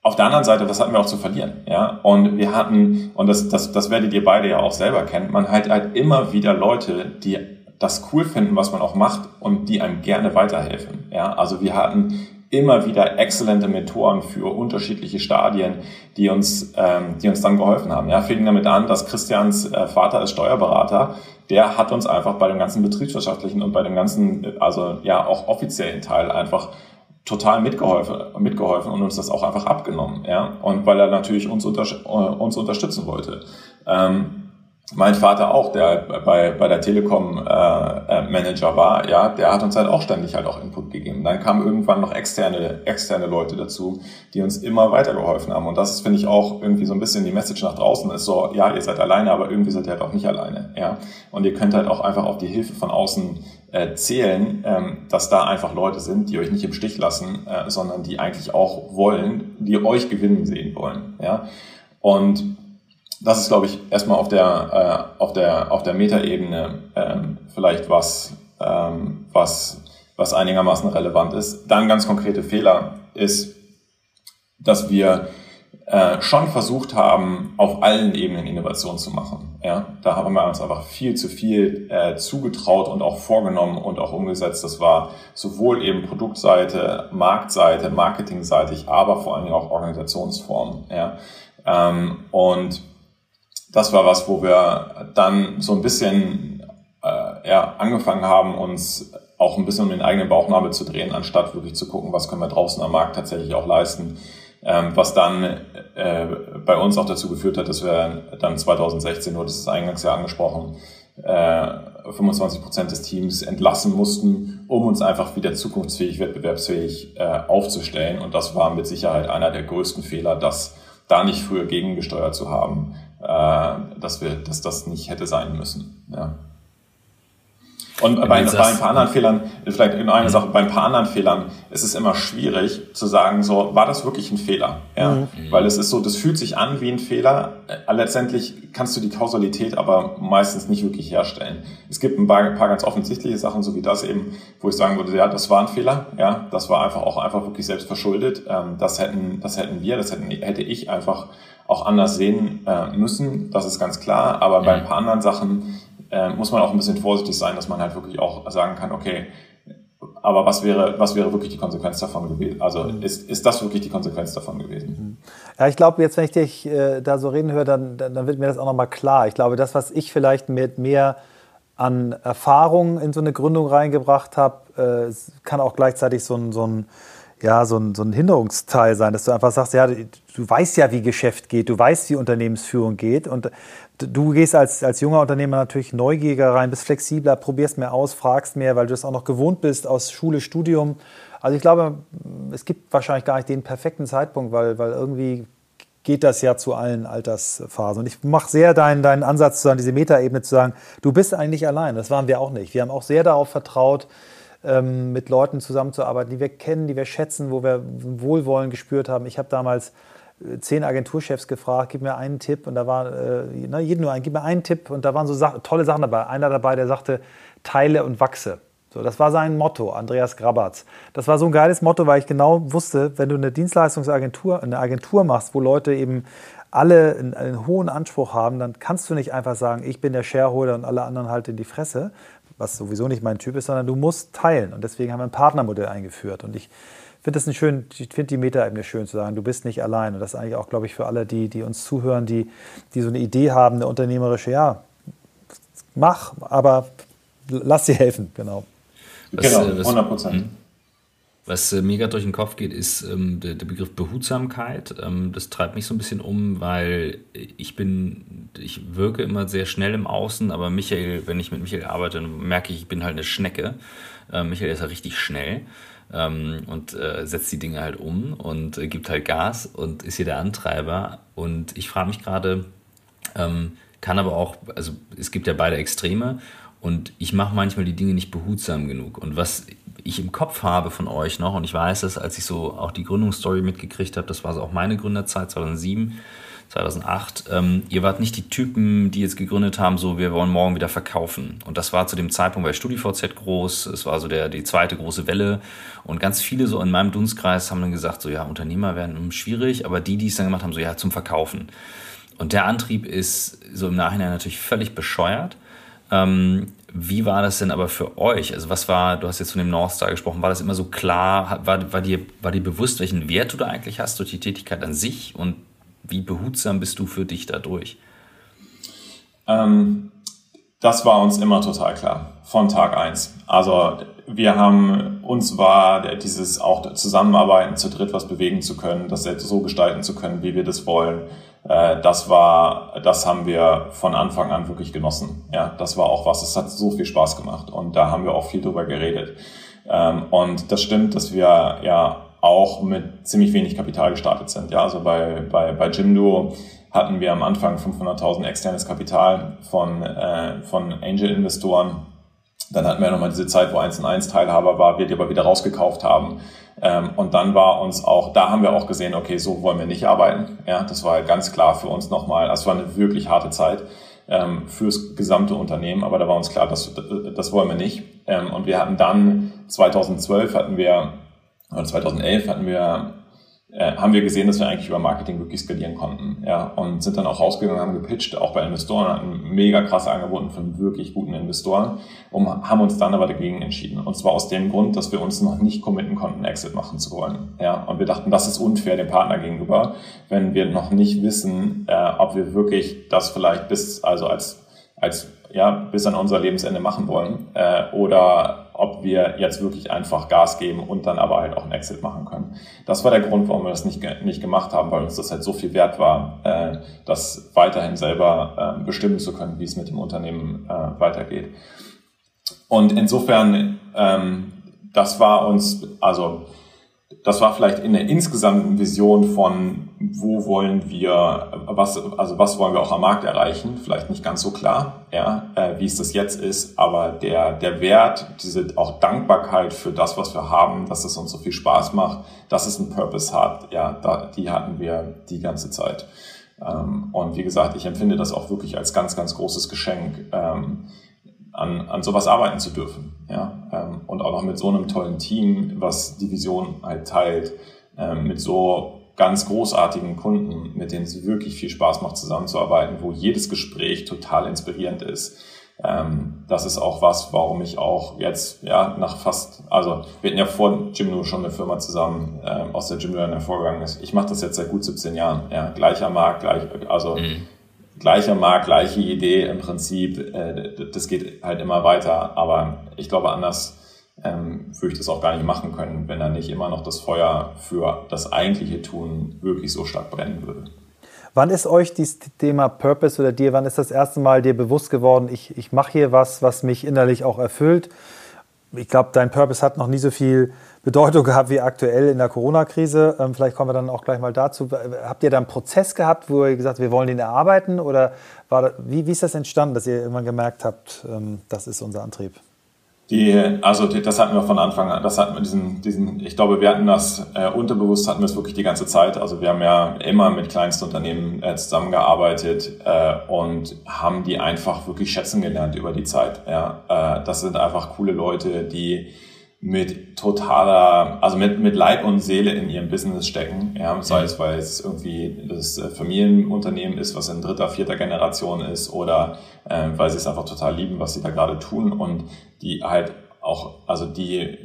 [SPEAKER 3] auf der anderen Seite, was hatten wir auch zu verlieren? Ja, und wir hatten, und das, das, das werdet ihr beide ja auch selber kennen, man hat halt immer wieder Leute, die das cool finden, was man auch macht und die einem gerne weiterhelfen. Ja, also wir hatten immer wieder exzellente Mentoren für unterschiedliche Stadien, die uns, ähm, die uns dann geholfen haben. Ja, fing damit an, dass Christians äh, Vater ist Steuerberater, der hat uns einfach bei dem ganzen betriebswirtschaftlichen und bei dem ganzen, also ja auch offiziellen Teil einfach total mitgeholfen, mitgeholfen und uns das auch einfach abgenommen, ja. Und weil er natürlich uns, unter, äh, uns unterstützen wollte. Ähm, mein Vater auch, der bei, bei der Telekom äh, äh, Manager war, ja, der hat uns halt auch ständig halt auch Input gegeben. Dann kamen irgendwann noch externe, externe Leute dazu, die uns immer weitergeholfen haben. Und das finde ich, auch irgendwie so ein bisschen die Message nach draußen ist so, ja, ihr seid alleine, aber irgendwie seid ihr halt auch nicht alleine, ja. Und ihr könnt halt auch einfach auf die Hilfe von außen äh, zählen, ähm, dass da einfach Leute sind, die euch nicht im Stich lassen, äh, sondern die eigentlich auch wollen, die euch gewinnen sehen wollen, ja. Und das ist, glaube ich, erstmal auf der, äh, auf der, auf der Metaebene ähm, vielleicht was, ähm, was, was einigermaßen relevant ist. Dann ganz konkrete Fehler ist, dass wir äh, schon versucht haben, auf allen Ebenen Innovation zu machen. Ja, da haben wir uns einfach viel zu viel äh, zugetraut und auch vorgenommen und auch umgesetzt. Das war sowohl eben Produktseite, Marktseite, Marketingseitig, aber vor allen Dingen auch Organisationsform. Ja, ähm, und das war was, wo wir dann so ein bisschen äh, ja, angefangen haben, uns auch ein bisschen um den eigenen Bauchnabel zu drehen, anstatt wirklich zu gucken, was können wir draußen am Markt tatsächlich auch leisten. Ähm, was dann äh, bei uns auch dazu geführt hat, dass wir dann 2016, nur das ist eingangs ja angesprochen, äh, 25 Prozent des Teams entlassen mussten, um uns einfach wieder zukunftsfähig, wettbewerbsfähig äh, aufzustellen. Und das war mit Sicherheit einer der größten Fehler, das da nicht früher gegengesteuert zu haben dass wir, dass das nicht hätte sein müssen. Ja. Und bei, bei, ein paar anderen Fehlern, vielleicht in einer mhm. Sache, bei ein paar anderen Fehlern ist es immer schwierig zu sagen, so, war das wirklich ein Fehler? Ja? Mhm. Weil es ist so, das fühlt sich an wie ein Fehler. Äh, letztendlich kannst du die Kausalität aber meistens nicht wirklich herstellen. Es gibt ein paar, ein paar ganz offensichtliche Sachen, so wie das eben, wo ich sagen würde, ja, das war ein Fehler. Ja, das war einfach auch einfach wirklich selbst verschuldet. Ähm, das hätten, das hätten wir, das hätten, hätte ich einfach auch anders sehen äh, müssen, das ist ganz klar. Aber bei ein paar anderen Sachen äh, muss man auch ein bisschen vorsichtig sein, dass man halt wirklich auch sagen kann, okay, aber was wäre, was wäre wirklich die Konsequenz davon gewesen? Also mhm. ist, ist das wirklich die Konsequenz davon gewesen?
[SPEAKER 1] Mhm. Ja, ich glaube, jetzt, wenn ich dich äh, da so reden höre, dann, dann, dann wird mir das auch nochmal klar. Ich glaube, das, was ich vielleicht mit mehr an Erfahrung in so eine Gründung reingebracht habe, äh, kann auch gleichzeitig so ein, so ein ja, so ein, so ein Hinderungsteil sein, dass du einfach sagst, ja, du, du weißt ja, wie Geschäft geht, du weißt, wie Unternehmensführung geht und du gehst als, als junger Unternehmer natürlich neugieriger rein, bist flexibler, probierst mehr aus, fragst mehr, weil du es auch noch gewohnt bist aus Schule, Studium. Also ich glaube, es gibt wahrscheinlich gar nicht den perfekten Zeitpunkt, weil, weil irgendwie geht das ja zu allen Altersphasen. Und ich mache sehr deinen, deinen Ansatz, zu diese Metaebene zu sagen, du bist eigentlich allein. Das waren wir auch nicht. Wir haben auch sehr darauf vertraut, ähm, mit Leuten zusammenzuarbeiten, die wir kennen, die wir schätzen, wo wir Wohlwollen gespürt haben. Ich habe damals zehn Agenturchefs gefragt, gib mir einen Tipp und da war äh, na, jeden nur ein, gib mir einen Tipp und da waren so Sa tolle Sachen dabei. Einer dabei, der sagte, teile und wachse. So, das war sein Motto, Andreas Grabatz. Das war so ein geiles Motto, weil ich genau wusste, wenn du eine Dienstleistungsagentur, eine Agentur machst, wo Leute eben alle einen, einen hohen Anspruch haben, dann kannst du nicht einfach sagen, ich bin der Shareholder und alle anderen halt in die Fresse, was sowieso nicht mein Typ ist, sondern du musst teilen. Und deswegen haben wir ein Partnermodell eingeführt. Und ich finde das schön, ich finde die Metaebene schön zu sagen, du bist nicht allein. Und das ist eigentlich auch, glaube ich, für alle, die, die uns zuhören, die, die so eine Idee haben, eine unternehmerische, ja, mach, aber lass dir helfen, genau.
[SPEAKER 2] Was, genau, 100 Prozent. Was äh, mir gerade durch den Kopf geht, ist ähm, der, der, Begriff Behutsamkeit. Ähm, das treibt mich so ein bisschen um, weil ich bin, ich wirke immer sehr schnell im Außen, aber Michael, wenn ich mit Michael arbeite, dann merke ich, ich bin halt eine Schnecke. Ähm, Michael ist halt richtig schnell ähm, und äh, setzt die Dinge halt um und äh, gibt halt Gas und ist hier der Antreiber. Und ich frage mich gerade, ähm, kann aber auch, also es gibt ja beide Extreme und ich mache manchmal die Dinge nicht behutsam genug. Und was ich im Kopf habe von euch noch, und ich weiß es, als ich so auch die Gründungsstory mitgekriegt habe, das war so auch meine Gründerzeit 2007, 2008. Ähm, ihr wart nicht die Typen, die jetzt gegründet haben, so wir wollen morgen wieder verkaufen. Und das war zu dem Zeitpunkt bei StudiVZ groß. Es war so der die zweite große Welle. Und ganz viele so in meinem Dunstkreis haben dann gesagt, so ja Unternehmer werden schwierig, aber die, die es dann gemacht haben, so ja zum Verkaufen. Und der Antrieb ist so im Nachhinein natürlich völlig bescheuert. Ähm, wie war das denn aber für euch? Also was war, du hast jetzt von dem North Star gesprochen, war das immer so klar, war, war, dir, war dir bewusst, welchen Wert du da eigentlich hast durch die Tätigkeit an sich und wie behutsam bist du für dich dadurch?
[SPEAKER 3] Ähm, das war uns immer total klar, von Tag eins. Also wir haben, uns war dieses auch Zusammenarbeiten zu dritt was bewegen zu können, das so gestalten zu können, wie wir das wollen äh, das war, das haben wir von Anfang an wirklich genossen. Ja, das war auch was. Es hat so viel Spaß gemacht und da haben wir auch viel drüber geredet. Ähm, und das stimmt, dass wir ja auch mit ziemlich wenig Kapital gestartet sind. Ja, also bei, bei, bei Jimdo hatten wir am Anfang 500.000 externes Kapital von, äh, von Angel-Investoren. Dann hatten wir nochmal diese Zeit, wo 1 und 1 Teilhaber war, wir die aber wieder rausgekauft haben. Ähm, und dann war uns auch, da haben wir auch gesehen, okay, so wollen wir nicht arbeiten. Ja, das war halt ganz klar für uns nochmal. Das war eine wirklich harte Zeit ähm, fürs gesamte Unternehmen, aber da war uns klar, das, das wollen wir nicht. Ähm, und wir hatten dann 2012 hatten wir, oder 2011 hatten wir äh, haben wir gesehen, dass wir eigentlich über Marketing wirklich skalieren konnten. Ja, und sind dann auch rausgegangen, haben gepitcht, auch bei Investoren, hatten mega krasse Angebote von wirklich guten Investoren und haben uns dann aber dagegen entschieden. Und zwar aus dem Grund, dass wir uns noch nicht committen konnten, Exit machen zu wollen. Ja, und wir dachten, das ist unfair dem Partner gegenüber, wenn wir noch nicht wissen, äh, ob wir wirklich das vielleicht bis, also als, als ja, bis an unser Lebensende machen wollen äh, oder ob wir jetzt wirklich einfach Gas geben und dann aber halt auch einen Exit machen können. Das war der Grund, warum wir das nicht, nicht gemacht haben, weil uns das halt so viel wert war, äh, das weiterhin selber äh, bestimmen zu können, wie es mit dem Unternehmen äh, weitergeht. Und insofern, ähm, das war uns, also das war vielleicht in der insgesamten Vision von, wo wollen wir, was, also was wollen wir auch am Markt erreichen, vielleicht nicht ganz so klar, ja, äh, wie es das jetzt ist, aber der, der Wert, diese auch Dankbarkeit für das, was wir haben, dass es uns so viel Spaß macht, dass es einen Purpose hat, ja, da, die hatten wir die ganze Zeit. Ähm, und wie gesagt, ich empfinde das auch wirklich als ganz, ganz großes Geschenk, ähm, an, an sowas arbeiten zu dürfen. Ja? Ähm, und auch noch mit so einem tollen Team, was die Vision halt teilt, ähm, mit so ganz großartigen Kunden, mit denen es wirklich viel Spaß macht, zusammenzuarbeiten, wo jedes Gespräch total inspirierend ist. Ähm, das ist auch was, warum ich auch jetzt, ja, nach fast, also wir hatten ja vor Jimno schon eine Firma zusammen, ähm, aus der Jimno dann hervorgegangen ist. Ich mache das jetzt seit gut 17 Jahren, ja, gleicher Markt, gleich, also mhm gleicher Markt, gleiche Idee im Prinzip. Äh, das geht halt immer weiter. Aber ich glaube, anders ähm, würde ich das auch gar nicht machen können, wenn da nicht immer noch das Feuer für das eigentliche Tun wirklich so stark brennen würde.
[SPEAKER 1] Wann ist euch dieses Thema Purpose oder dir, wann ist das erste Mal dir bewusst geworden, ich, ich mache hier was, was mich innerlich auch erfüllt? Ich glaube, dein Purpose hat noch nie so viel Bedeutung (laughs) gehabt wie aktuell in der Corona-Krise. Ähm, vielleicht kommen wir dann auch gleich mal dazu. Habt ihr da einen Prozess gehabt, wo ihr gesagt habt, wir wollen den erarbeiten? Oder war das, wie, wie ist das entstanden, dass ihr irgendwann gemerkt habt, ähm, das ist unser Antrieb?
[SPEAKER 3] Die, also das hatten wir von Anfang an, das hatten wir diesen, diesen, ich glaube, wir hatten das äh, unterbewusst hatten wir es wirklich die ganze Zeit. Also wir haben ja immer mit Kleinstunternehmen äh, zusammengearbeitet äh, und haben die einfach wirklich schätzen gelernt über die Zeit. Ja, äh, das sind einfach coole Leute, die mit totaler, also mit, mit Leib und Seele in ihrem Business stecken. Ja, sei es, weil es irgendwie das äh, Familienunternehmen ist, was in dritter, vierter Generation ist, oder äh, weil sie es einfach total lieben, was sie da gerade tun und die halt auch, also die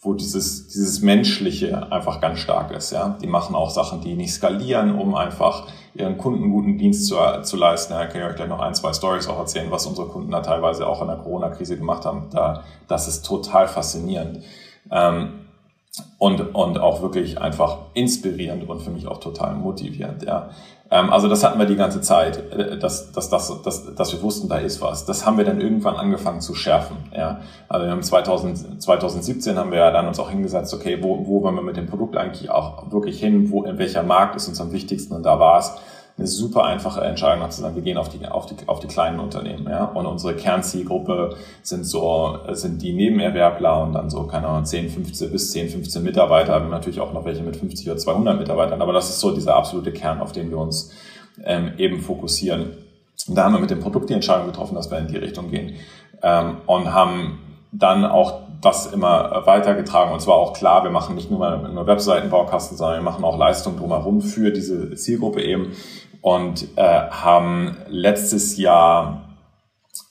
[SPEAKER 3] wo dieses, dieses Menschliche einfach ganz stark ist. Ja? Die machen auch Sachen, die nicht skalieren, um einfach ihren Kunden guten Dienst zu, zu leisten. Ich kann euch gleich noch ein, zwei Stories auch erzählen, was unsere Kunden da teilweise auch in der Corona-Krise gemacht haben. Da, das ist total faszinierend. Ähm, und, und auch wirklich einfach inspirierend und für mich auch total motivierend. Ja. Ähm, also das hatten wir die ganze Zeit, äh, dass, dass, dass, dass, dass wir wussten, da ist was. Das haben wir dann irgendwann angefangen zu schärfen. Ja. Also wir haben 2000, 2017 haben wir ja dann uns auch hingesetzt, okay, wo, wo wollen wir mit dem Produkt eigentlich auch wirklich hin, wo, in welcher Markt ist uns am wichtigsten und da war es eine super einfache Entscheidung hat zu sagen, wir gehen auf die, auf die, auf die kleinen Unternehmen, ja. Und unsere Kernzielgruppe sind so, sind die Nebenerwerbler und dann so, keine Ahnung, 10, 15 bis 10, 15 Mitarbeiter. Wir haben natürlich auch noch welche mit 50 oder 200 Mitarbeitern, aber das ist so dieser absolute Kern, auf den wir uns ähm, eben fokussieren. Und da haben wir mit dem Produkt die Entscheidung getroffen, dass wir in die Richtung gehen ähm, und haben dann auch das immer weitergetragen. Und zwar auch klar, wir machen nicht nur, nur Webseitenbaukasten, sondern wir machen auch Leistungen drumherum für diese Zielgruppe eben und äh, haben letztes Jahr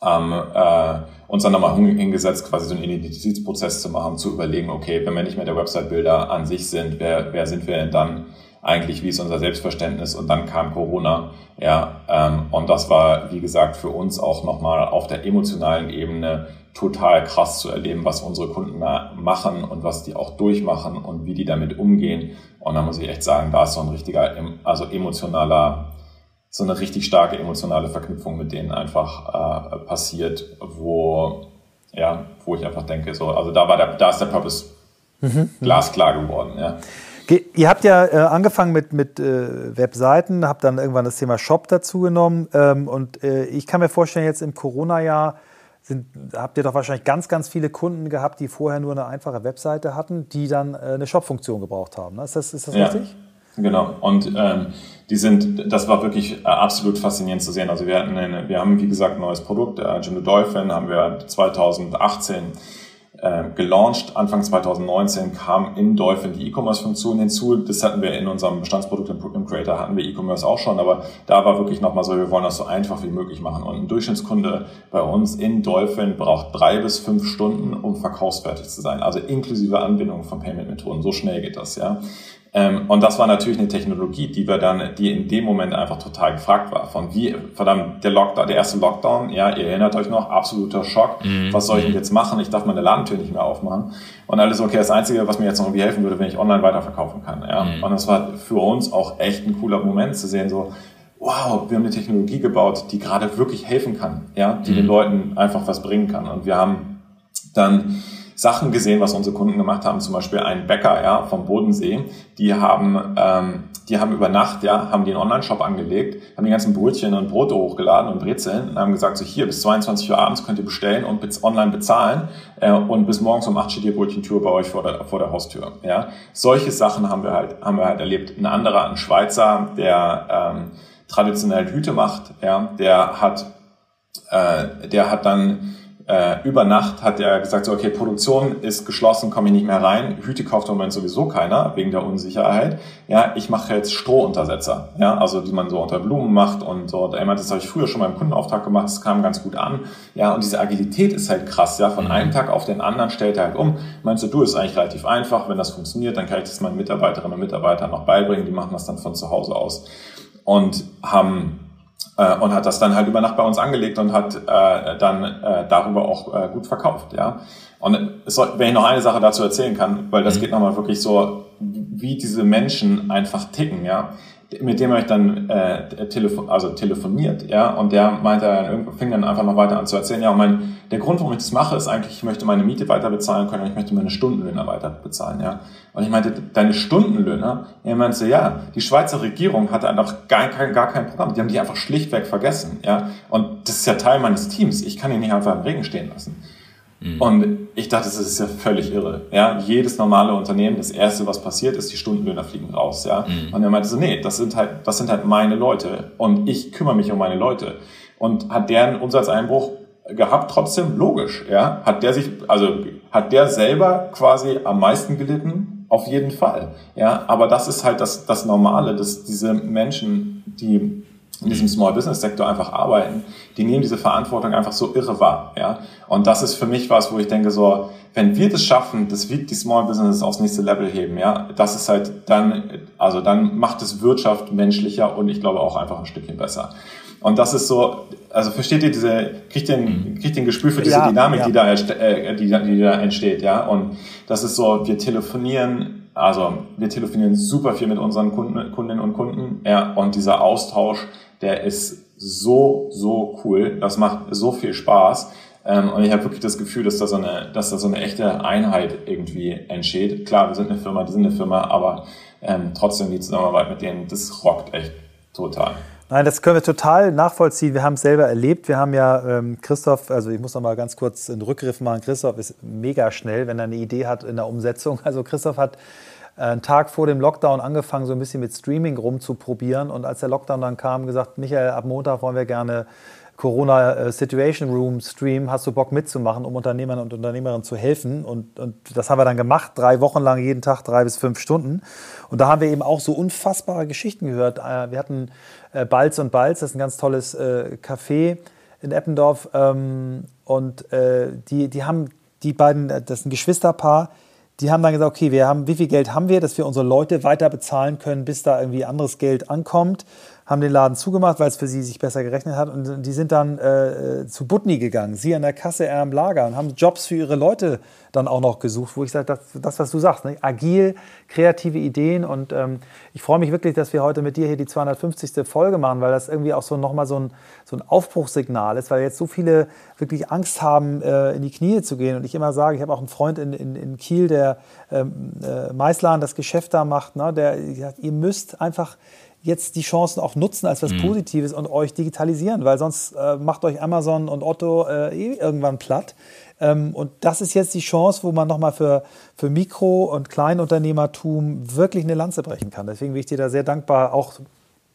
[SPEAKER 3] ähm, äh, uns dann nochmal hingesetzt, quasi so einen Identitätsprozess zu machen, zu überlegen, okay, wenn wir nicht mehr der Website-Builder an sich sind, wer, wer sind wir denn dann eigentlich, wie ist unser Selbstverständnis? Und dann kam Corona, ja, ähm, und das war, wie gesagt, für uns auch nochmal auf der emotionalen Ebene total krass zu erleben, was unsere Kunden da machen und was die auch durchmachen und wie die damit umgehen. Und da muss ich echt sagen, da ist so ein richtiger, also emotionaler so eine richtig starke emotionale Verknüpfung mit denen einfach äh, passiert, wo, ja, wo ich einfach denke, so, also da war der, da ist der Purpose mhm. glasklar geworden, ja.
[SPEAKER 1] Ihr habt ja äh, angefangen mit, mit äh, Webseiten, habt dann irgendwann das Thema Shop dazu genommen. Ähm, und äh, ich kann mir vorstellen, jetzt im Corona-Jahr habt ihr doch wahrscheinlich ganz, ganz viele Kunden gehabt, die vorher nur eine einfache Webseite hatten, die dann äh, eine Shop-Funktion gebraucht haben. Ne? Ist das, ist das
[SPEAKER 3] ja.
[SPEAKER 1] richtig?
[SPEAKER 3] Genau. Und ähm, die sind, das war wirklich äh, absolut faszinierend zu sehen. Also wir hatten eine, wir haben wie gesagt ein neues Produkt, äh, Jimdo Dolphin, haben wir 2018 äh, gelauncht. Anfang 2019 kam in Dolphin die E-Commerce-Funktion hinzu. Das hatten wir in unserem Bestandsprodukt im Creator, hatten wir E-Commerce auch schon, aber da war wirklich nochmal so, wir wollen das so einfach wie möglich machen. Und ein Durchschnittskunde bei uns in Dolphin braucht drei bis fünf Stunden, um verkaufsfertig zu sein. Also inklusive Anbindung von Payment-Methoden. So schnell geht das, ja. Ähm, und das war natürlich eine Technologie, die wir dann, die in dem Moment einfach total gefragt war. Von wie, verdammt, der Lockdown, der erste Lockdown, ja, ihr erinnert euch noch, absoluter Schock. Mhm. Was soll ich denn jetzt machen? Ich darf meine Ladentür nicht mehr aufmachen. Und alles, okay, das Einzige, was mir jetzt noch irgendwie helfen würde, wenn ich online weiterverkaufen kann, ja. Mhm. Und das war für uns auch echt ein cooler Moment zu sehen, so, wow, wir haben eine Technologie gebaut, die gerade wirklich helfen kann, ja, die mhm. den Leuten einfach was bringen kann. Und wir haben dann, Sachen gesehen, was unsere Kunden gemacht haben, zum Beispiel ein Bäcker ja, vom Bodensee, die haben, ähm, die haben über Nacht, ja, haben einen Online-Shop angelegt, haben die ganzen Brötchen und Brote hochgeladen und Brezeln und haben gesagt, so hier bis 22 Uhr abends könnt ihr bestellen und online bezahlen äh, und bis morgens um 8 steht ihr Brötchentür bei euch vor der, vor der Haustür. Ja. Solche Sachen haben wir halt, haben wir halt erlebt. Ein anderer, ein Schweizer, der ähm, traditionell Hüte macht, ja, der hat, äh, der hat dann äh, über Nacht hat er gesagt, so, okay, Produktion ist geschlossen, komme ich nicht mehr rein. Hüte kauft im Moment sowieso keiner, wegen der Unsicherheit. Ja, ich mache jetzt Strohuntersetzer, ja, also die man so unter Blumen macht und so. Er meinte, das habe ich früher schon beim Kundenauftrag gemacht, das kam ganz gut an. Ja, und diese Agilität ist halt krass, ja, von mhm. einem Tag auf den anderen stellt er halt um. Meinst du, du, ist eigentlich relativ einfach, wenn das funktioniert, dann kann ich das meinen Mitarbeiterinnen und Mitarbeitern noch beibringen, die machen das dann von zu Hause aus. Und haben äh, und hat das dann halt über Nacht bei uns angelegt und hat äh, dann äh, darüber auch äh, gut verkauft, ja. Und soll, wenn ich noch eine Sache dazu erzählen kann, weil das mhm. geht nochmal wirklich so, wie diese Menschen einfach ticken, ja mit dem habe ich dann äh, telefon also telefoniert, ja, und der meinte dann, fing dann einfach noch weiter an zu erzählen, ja, und mein, der Grund, warum ich das mache, ist eigentlich, ich möchte meine Miete weiter bezahlen können und ich möchte meine Stundenlöhne weiter bezahlen, ja. Und ich meinte, deine Stundenlöhne? Er meinte, ja, die Schweizer Regierung hatte einfach gar kein, gar kein Programm, die haben die einfach schlichtweg vergessen, ja. Und das ist ja Teil meines Teams, ich kann ihn nicht einfach im Regen stehen lassen. Mhm. Und ich dachte, das ist ja völlig irre. Ja, jedes normale Unternehmen, das erste, was passiert, ist, die Stundenlöhner fliegen raus. Ja, mhm. und er meinte so, nee, das sind halt, das sind halt meine Leute und ich kümmere mich um meine Leute. Und hat der einen Umsatzeinbruch gehabt, trotzdem logisch. Ja, hat der sich, also hat der selber quasi am meisten gelitten? Auf jeden Fall. Ja, aber das ist halt das, das Normale, dass diese Menschen, die in diesem Small Business Sektor einfach arbeiten, die nehmen diese Verantwortung einfach so irre wahr, ja. Und das ist für mich was, wo ich denke so, wenn wir das schaffen, das wird die Small Business aufs nächste Level heben, ja, das ist halt dann, also dann macht es Wirtschaft menschlicher und ich glaube auch einfach ein Stückchen besser. Und das ist so, also versteht ihr diese, kriegt ihr ein, mhm. kriegt ihr ein Gespür für diese ja, Dynamik, ja. Die, da, äh, die, die da entsteht, ja. Und das ist so, wir telefonieren also wir telefonieren super viel mit unseren Kunden, Kundinnen und Kunden ja, und dieser Austausch der ist so, so cool. Das macht so viel Spaß. Ähm, und ich habe wirklich das Gefühl, dass da, so eine, dass da so eine echte Einheit irgendwie entsteht. Klar, wir sind eine Firma, die sind eine Firma, aber ähm, trotzdem die Zusammenarbeit mit denen, das rockt echt total.
[SPEAKER 1] Nein, das können wir total nachvollziehen. Wir haben es selber erlebt. Wir haben ja ähm, Christoph, also ich muss noch mal ganz kurz einen Rückgriff machen. Christoph ist mega schnell, wenn er eine Idee hat in der Umsetzung. Also Christoph hat einen Tag vor dem Lockdown angefangen, so ein bisschen mit Streaming rumzuprobieren. Und als der Lockdown dann kam, gesagt, Michael, ab Montag wollen wir gerne Corona äh, Situation Room Stream, hast du Bock mitzumachen, um Unternehmern und Unternehmerinnen zu helfen? Und, und das haben wir dann gemacht, drei Wochen lang, jeden Tag drei bis fünf Stunden. Und da haben wir eben auch so unfassbare Geschichten gehört. Äh, wir hatten äh, Balz und Balz, das ist ein ganz tolles Café in Eppendorf. Ähm, und die, die haben die beiden, das ist ein Geschwisterpaar, die haben dann gesagt, okay, wir haben, wie viel Geld haben wir, dass wir unsere Leute weiter bezahlen können, bis da irgendwie anderes Geld ankommt haben den Laden zugemacht, weil es für sie sich besser gerechnet hat. Und die sind dann äh, zu Butni gegangen, sie an der Kasse, er im Lager und haben Jobs für ihre Leute dann auch noch gesucht, wo ich sage, das, das was du sagst, ne? agil, kreative Ideen. Und ähm, ich freue mich wirklich, dass wir heute mit dir hier die 250. Folge machen, weil das irgendwie auch so nochmal so ein, so ein Aufbruchssignal ist, weil jetzt so viele wirklich Angst haben, äh, in die Knie zu gehen. Und ich immer sage, ich habe auch einen Freund in, in, in Kiel, der ähm, äh, Meißladen das Geschäft da macht, ne? der sagt, ihr müsst einfach jetzt die Chancen auch nutzen als was mhm. Positives und euch digitalisieren, weil sonst äh, macht euch Amazon und Otto äh, eh irgendwann platt. Ähm, und das ist jetzt die Chance, wo man nochmal für, für Mikro- und Kleinunternehmertum wirklich eine Lanze brechen kann. Deswegen bin ich dir da sehr dankbar, auch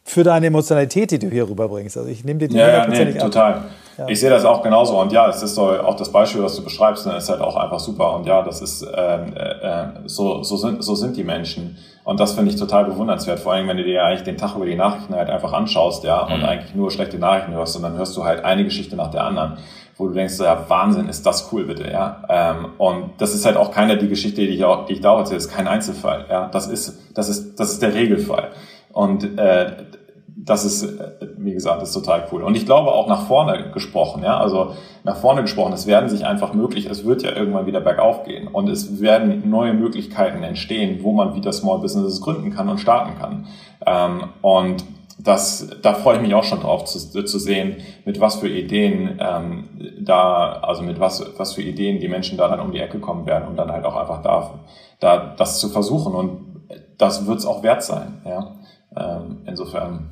[SPEAKER 1] für deine Emotionalität, die du hier rüberbringst. Also ich nehme dir die
[SPEAKER 3] ja, ja, nee, total. Ja. Ich sehe das auch genauso und ja, es ist so, auch das Beispiel, was du beschreibst, ne, ist halt auch einfach super und ja, das ist ähm, äh, äh, so, so sind so sind die Menschen und das finde ich total bewundernswert, vor allem wenn du dir eigentlich den Tag über die Nachrichten halt einfach anschaust, ja, und mhm. eigentlich nur schlechte Nachrichten hörst und dann hörst du halt eine Geschichte nach der anderen wo du denkst, ja, Wahnsinn, ist das cool, bitte, ja. Ähm, und das ist halt auch keine, die Geschichte, die ich, auch, die ich da erzähle, ist kein Einzelfall, ja. Das ist, das ist, das ist der Regelfall. Und äh, das ist, äh, wie gesagt, ist total cool. Und ich glaube auch nach vorne gesprochen, ja, also nach vorne gesprochen, es werden sich einfach möglich, es wird ja irgendwann wieder bergauf gehen und es werden neue Möglichkeiten entstehen, wo man wieder Small Businesses gründen kann und starten kann. Ähm, und das, da freue ich mich auch schon drauf zu, zu sehen, mit was für Ideen ähm, da, also mit was, was für Ideen die Menschen da dann um die Ecke kommen werden und dann halt auch einfach da, da das zu versuchen und das wird es auch wert sein, ja. Ähm, insofern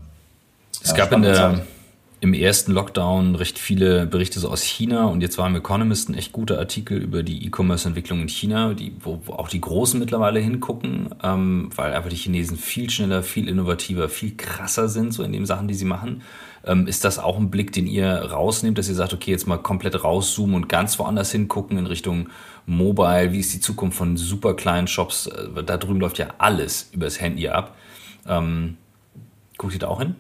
[SPEAKER 2] es gab in der, im ersten Lockdown recht viele Berichte so aus China und jetzt war im Economist ein echt guter Artikel über die E-Commerce-Entwicklung in China, die, wo, wo, auch die Großen mittlerweile hingucken, ähm, weil einfach die Chinesen viel schneller, viel innovativer, viel krasser sind, so in den Sachen, die sie machen. Ähm, ist das auch ein Blick, den ihr rausnehmt, dass ihr sagt, okay, jetzt mal komplett rauszoomen und ganz woanders hingucken in Richtung Mobile? Wie ist die Zukunft von super kleinen Shops? Äh, da drüben läuft ja alles übers Handy ab. Ähm, guckt ihr da auch hin?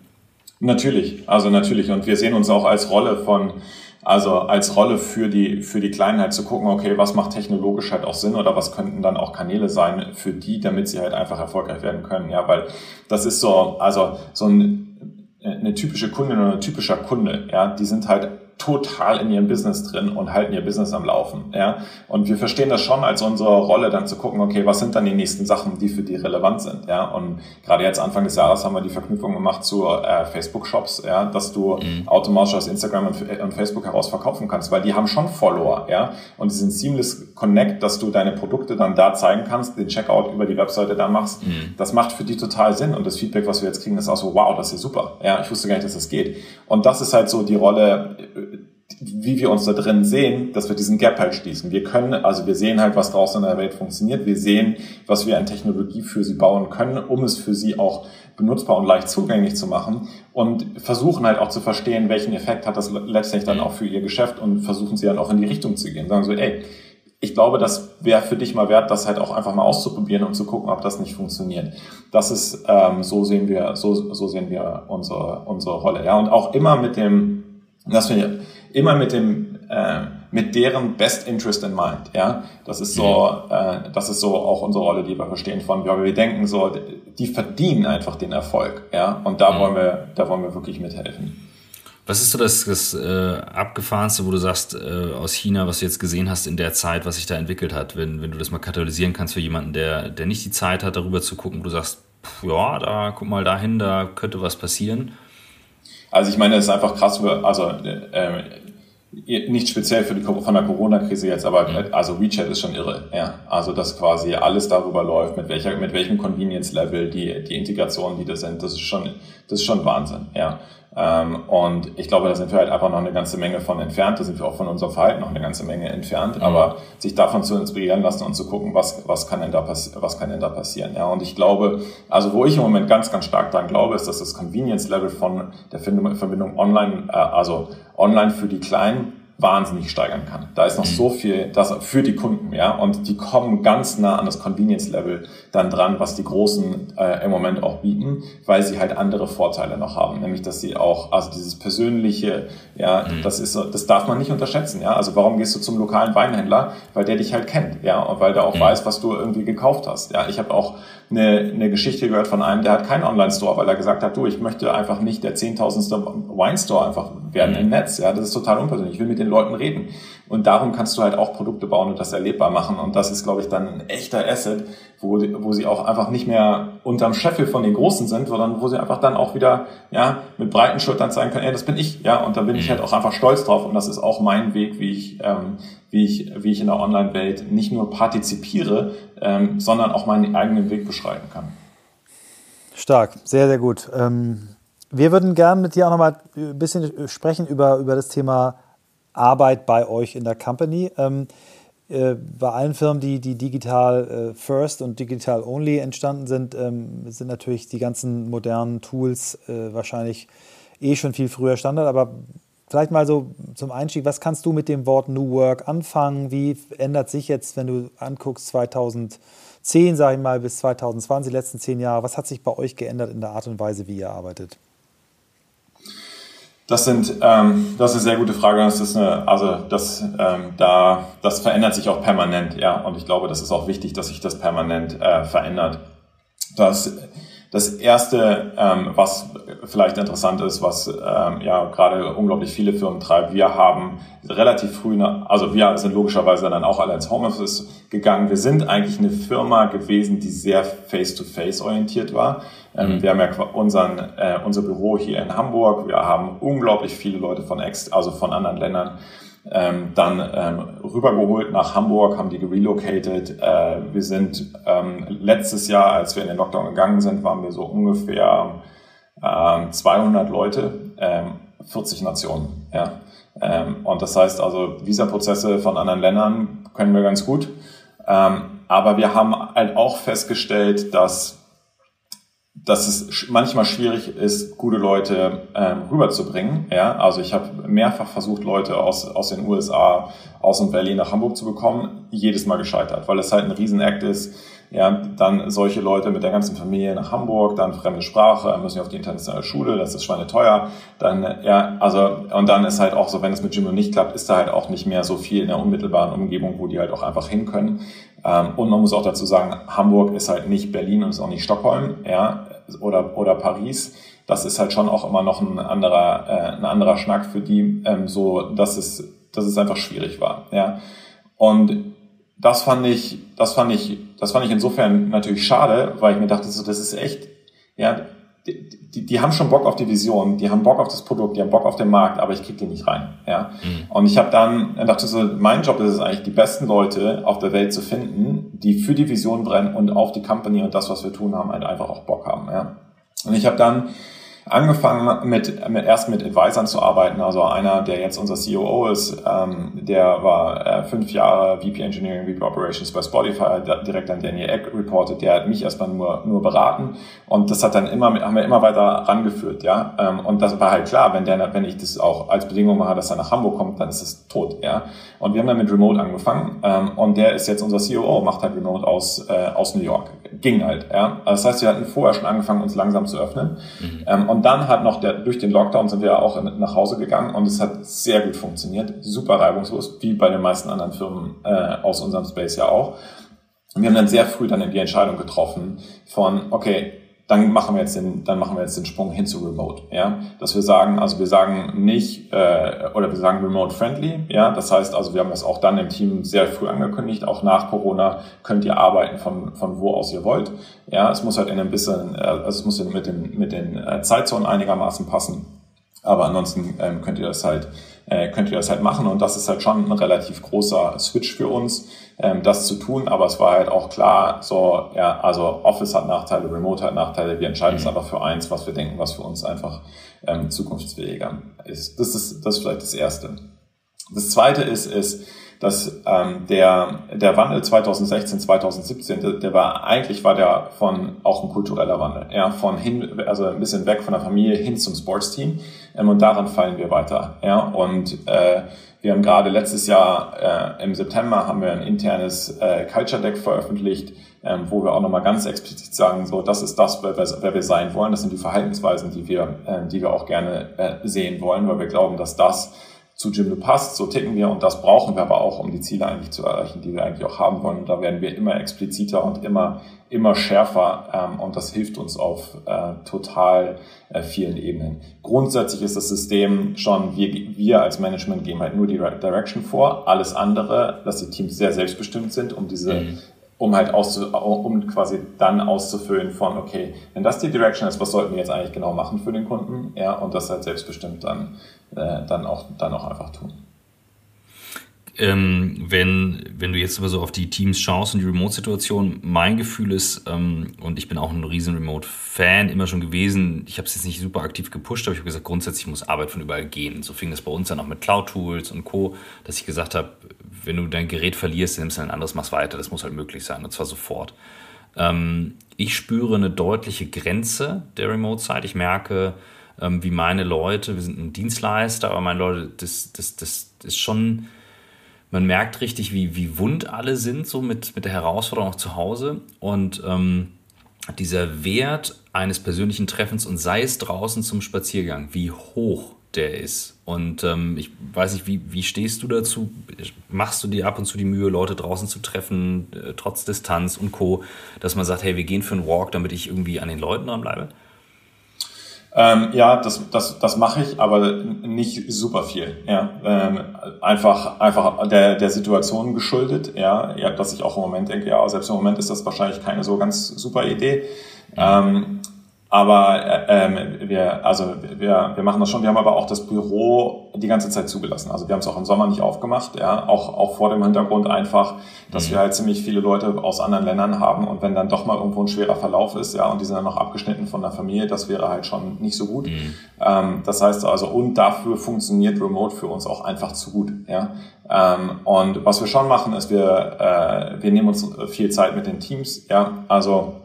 [SPEAKER 3] Natürlich, also natürlich. Und wir sehen uns auch als Rolle von, also als Rolle für die, für die Kleinheit zu gucken, okay, was macht technologisch halt auch Sinn oder was könnten dann auch Kanäle sein für die, damit sie halt einfach erfolgreich werden können. Ja, weil das ist so, also so ein, eine typische Kundin oder ein typischer Kunde, ja, die sind halt total in ihrem Business drin und halten ihr Business am Laufen. Ja? Und wir verstehen das schon als unsere Rolle, dann zu gucken, okay, was sind dann die nächsten Sachen, die für die relevant sind. Ja? Und gerade jetzt Anfang des Jahres haben wir die Verknüpfung gemacht zu äh, Facebook-Shops, ja? dass du mhm. automatisch aus Instagram und, und, Facebook heraus verkaufen kannst, weil die haben schon Follower. Ja? Und die sind seamless connect, dass du deine Produkte dann da zeigen kannst, den Checkout über die Webseite da machst. Mhm. Das macht für die total Sinn. Und das Feedback, was wir jetzt kriegen, ist auch so, wow, das ist super. Ja, ich wusste gar nicht, dass das geht. Und das ist halt so die Rolle, wie wir uns da drin sehen, dass wir diesen Gap halt schließen. Wir können, also wir sehen halt, was draußen in der Welt funktioniert. Wir sehen, was wir an Technologie für sie bauen können, um es für sie auch benutzbar und leicht zugänglich zu machen und versuchen halt auch zu verstehen, welchen Effekt hat das letztendlich dann auch für ihr Geschäft und versuchen sie dann auch in die Richtung zu gehen. Sagen so, ey, ich glaube, das wäre für dich mal wert, das halt auch einfach mal auszuprobieren und zu gucken, ob das nicht funktioniert. Das ist, ähm, so sehen wir, so, so sehen wir unsere, unsere Rolle. Ja, und auch immer mit dem, dass wir immer mit dem äh, mit deren Best Interest in Mind. Ja, das ist so, äh, das ist so auch unsere Rolle, die wir verstehen von. Ja, wir denken so, die verdienen einfach den Erfolg. Ja, und da mhm. wollen wir, da wollen wir wirklich mithelfen.
[SPEAKER 2] Was ist so das, das äh, Abgefahrenste, wo du sagst, äh, aus China, was du jetzt gesehen hast in der Zeit, was sich da entwickelt hat, wenn, wenn du das mal katalysieren kannst für jemanden, der, der nicht die Zeit hat, darüber zu gucken, wo du sagst, pff, ja, da guck mal dahin, da könnte was passieren?
[SPEAKER 3] Also ich meine, es ist einfach krass, also äh, nicht speziell für die, von der Corona-Krise jetzt, aber mhm. also WeChat ist schon irre. Ja, also dass quasi alles darüber läuft, mit welcher, mit welchem Convenience-Level die die Integration, die das sind, das ist schon, das ist schon Wahnsinn. Ja, Ähm, und ich glaube, da sind wir halt einfach noch eine ganze Menge von entfernt. Da sind wir auch von unserem Verhalten noch eine ganze Menge entfernt. Mhm. Aber sich davon zu inspirieren lassen und zu gucken, was, was kann denn da passieren, was kann denn da passieren? Ja, und ich glaube, also wo ich im Moment ganz, ganz stark dran glaube, ist, dass das Convenience Level von der Verbindung online, äh, also online für die Kleinen wahnsinnig steigern kann. Da ist noch mhm. so viel das für die Kunden, ja, und die kommen ganz nah an das Convenience-Level dann dran, was die Großen äh, im Moment auch bieten, weil sie halt andere Vorteile noch haben, nämlich dass sie auch, also dieses persönliche, ja, mhm. das ist das darf man nicht unterschätzen, ja. Also warum gehst du zum lokalen Weinhändler? Weil der dich halt kennt, ja, und weil der auch mhm. weiß, was du irgendwie gekauft hast. Ja, ich habe auch eine, eine Geschichte gehört von einem, der hat keinen Online-Store, weil er gesagt hat, du, ich möchte einfach nicht der zehntausendste Wine-Store einfach werden im Netz. Ja, das ist total unpersönlich. Ich will mit den Leuten reden. Und darum kannst du halt auch Produkte bauen und das erlebbar machen. Und das ist, glaube ich, dann ein echter Asset, wo, wo sie auch einfach nicht mehr unterm Scheffel von den Großen sind, sondern wo sie einfach dann auch wieder, ja, mit breiten Schultern zeigen können, ey, das bin ich, ja, und da bin ich mhm. halt auch einfach stolz drauf. Und das ist auch mein Weg, wie ich, ähm, wie ich, wie ich in der Online-Welt nicht nur partizipiere, ähm, sondern auch meinen eigenen Weg beschreiten kann.
[SPEAKER 1] Stark, sehr, sehr gut. Ähm, wir würden gerne mit dir auch nochmal ein bisschen sprechen über, über das Thema Arbeit bei euch in der Company. Ähm, äh, bei allen Firmen, die, die digital äh, first und digital only entstanden sind, ähm, sind natürlich die ganzen modernen Tools äh, wahrscheinlich eh schon viel früher Standard. Aber vielleicht mal so zum Einstieg, was kannst du mit dem Wort New Work anfangen? Wie ändert sich jetzt, wenn du anguckst 2010, sage ich mal, bis 2020, die letzten zehn Jahre, was hat sich bei euch geändert in der Art und Weise, wie ihr arbeitet?
[SPEAKER 3] Das sind, ähm, das ist eine sehr gute Frage. Das ist eine, also das, ähm, da, das verändert sich auch permanent, ja. Und ich glaube, das ist auch wichtig, dass sich das permanent äh, verändert. Das, das erste, ähm, was vielleicht interessant ist, was ähm, ja gerade unglaublich viele Firmen treibt, wir haben relativ früh, eine, also wir sind logischerweise dann auch alle ins Homeoffice gegangen. Wir sind eigentlich eine Firma gewesen, die sehr face-to-face -face orientiert war. Ähm, mhm. Wir haben ja unseren, äh, unser Büro hier in Hamburg. Wir haben unglaublich viele Leute von ex, also von anderen Ländern ähm, dann ähm, rübergeholt nach Hamburg, haben die gerelocated. Äh, wir sind ähm, letztes Jahr, als wir in den Lockdown gegangen sind, waren wir so ungefähr ähm, 200 Leute, ähm, 40 Nationen. Ja. Ähm, und das heißt also, Visaprozesse von anderen Ländern können wir ganz gut. Ähm, aber wir haben halt auch festgestellt, dass dass es manchmal schwierig ist, gute Leute ähm, rüberzubringen. Ja? Also ich habe mehrfach versucht, Leute aus, aus den USA, aus und Berlin nach Hamburg zu bekommen, jedes Mal gescheitert, weil es halt ein Riesenakt ist. Ja, dann solche Leute mit der ganzen Familie nach Hamburg, dann fremde Sprache, müssen wir auf die internationale Schule, das ist schweine teuer. Dann, ja, also, und dann ist halt auch so, wenn es mit Jimmy nicht klappt, ist da halt auch nicht mehr so viel in der unmittelbaren Umgebung, wo die halt auch einfach hin können. Ähm, und man muss auch dazu sagen, Hamburg ist halt nicht Berlin und ist auch nicht Stockholm, ja, oder, oder Paris. Das ist halt schon auch immer noch ein anderer, äh, ein anderer Schnack für die, ähm, so, dass es, dass es einfach schwierig war, ja. Und das fand ich, das fand ich, das fand ich insofern natürlich schade, weil ich mir dachte, so, das ist echt, ja, die, die, die haben schon Bock auf die Vision, die haben Bock auf das Produkt, die haben Bock auf den Markt, aber ich krieg die nicht rein. Ja? Mhm. Und ich habe dann dachte so, mein Job ist es eigentlich, die besten Leute auf der Welt zu finden, die für die Vision brennen und auf die Company und das, was wir tun haben, halt einfach auch Bock haben. Ja? Und ich habe dann angefangen mit, mit erst mit Advisern zu arbeiten. Also einer, der jetzt unser COO ist, ähm, der war äh, fünf Jahre VP Engineering, VP Operations bei Spotify, direkt an Daniel Eck reported. Der hat mich erstmal nur nur beraten und das hat dann immer haben wir immer weiter rangeführt, ja. Ähm, und das war halt klar, wenn der, wenn ich das auch als Bedingung mache, dass er nach Hamburg kommt, dann ist es tot, ja. Und wir haben dann mit Remote angefangen ähm, und der ist jetzt unser COO, macht halt Remote aus äh, aus New York. Ging halt, ja. Das heißt, wir hatten vorher schon angefangen, uns langsam zu öffnen. Mhm. Ähm, und dann hat noch der, durch den Lockdown sind wir auch nach Hause gegangen und es hat sehr gut funktioniert, super reibungslos, wie bei den meisten anderen Firmen äh, aus unserem Space ja auch. Und wir haben dann sehr früh dann die Entscheidung getroffen von, okay, dann machen wir jetzt den, dann machen wir jetzt den Sprung hin zu Remote, ja, dass wir sagen, also wir sagen nicht äh, oder wir sagen Remote Friendly, ja, das heißt, also wir haben das auch dann im Team sehr früh angekündigt, auch nach Corona könnt ihr arbeiten von von wo aus ihr wollt, ja, es muss halt in ein bisschen, äh, also es muss mit den mit den äh, Zeitzonen einigermaßen passen. Aber ansonsten ähm, könnt ihr das halt äh, könnt ihr das halt machen und das ist halt schon ein relativ großer Switch für uns, ähm, das zu tun. Aber es war halt auch klar, so ja, also Office hat Nachteile, Remote hat Nachteile. Wir entscheiden uns mhm. einfach für eins, was wir denken, was für uns einfach ähm, zukunftsfähiger ist. Das ist das ist vielleicht das Erste. Das Zweite ist ist dass ähm, der, der Wandel 2016, 2017, der, der war eigentlich war der von auch ein kultureller Wandel, ja, von hin, also ein bisschen weg von der Familie hin zum Sportsteam ähm, und daran fallen wir weiter, ja, und äh, wir haben gerade letztes Jahr äh, im September haben wir ein internes äh, Culture Deck veröffentlicht, ähm, wo wir auch nochmal ganz explizit sagen, so das ist das, wer, wer wir sein wollen, das sind die Verhaltensweisen, die wir, äh, die wir auch gerne äh, sehen wollen, weil wir glauben, dass das zu Jimdo passt, so ticken wir und das brauchen wir aber auch, um die Ziele eigentlich zu erreichen, die wir eigentlich auch haben wollen. Und da werden wir immer expliziter und immer, immer schärfer ähm, und das hilft uns auf äh, total äh, vielen Ebenen. Grundsätzlich ist das System schon, wir, wir als Management geben halt nur die Direction vor, alles andere, dass die Teams sehr selbstbestimmt sind, um diese mhm um halt auszu, um quasi dann auszufüllen von, okay, wenn das die Direction ist, was sollten wir jetzt eigentlich genau machen für den Kunden, ja, und das halt selbstbestimmt dann, äh, dann auch, dann auch einfach tun.
[SPEAKER 2] Ähm, wenn, wenn du jetzt aber so auf die Teams schaust und die Remote-Situation, mein Gefühl ist, ähm, und ich bin auch ein riesen Remote-Fan immer schon gewesen, ich habe es jetzt nicht super aktiv gepusht, aber ich habe gesagt, grundsätzlich muss Arbeit von überall gehen. So fing das bei uns dann auch mit Cloud-Tools und Co., dass ich gesagt habe, wenn du dein Gerät verlierst, nimmst du ein anderes, machst weiter. Das muss halt möglich sein, und zwar sofort. Ähm, ich spüre eine deutliche Grenze der Remote-Zeit. Ich merke, ähm, wie meine Leute, wir sind ein Dienstleister, aber meine Leute, das, das, das ist schon, man merkt richtig, wie, wie wund alle sind, so mit, mit der Herausforderung auch zu Hause. Und ähm, dieser Wert eines persönlichen Treffens und sei es draußen zum Spaziergang, wie hoch der ist. Und ähm, ich weiß nicht, wie, wie stehst du dazu? Machst du dir ab und zu die Mühe, Leute draußen zu treffen, äh, trotz Distanz und Co., dass man sagt, hey, wir gehen für einen Walk, damit ich irgendwie an den Leuten dranbleibe?
[SPEAKER 3] Ähm, ja, das, das, das mache ich, aber nicht super viel. Ja, ähm, einfach, einfach der, der Situation geschuldet. Ja, ja, dass ich auch im Moment denke, ja, selbst im Moment ist das wahrscheinlich keine so ganz super Idee. Ähm, aber äh, ähm, wir, also wir, wir machen das schon. Wir haben aber auch das Büro die ganze Zeit zugelassen. Also wir haben es auch im Sommer nicht aufgemacht, ja, auch, auch vor dem Hintergrund einfach, dass mhm. wir halt ziemlich viele Leute aus anderen Ländern haben und wenn dann doch mal irgendwo ein schwerer Verlauf ist, ja, und die sind dann noch abgeschnitten von der Familie, das wäre halt schon nicht so gut. Mhm. Ähm, das heißt also, und dafür funktioniert Remote für uns auch einfach zu gut, ja. Ähm, und was wir schon machen, ist, wir, äh, wir nehmen uns viel Zeit mit den Teams, ja, also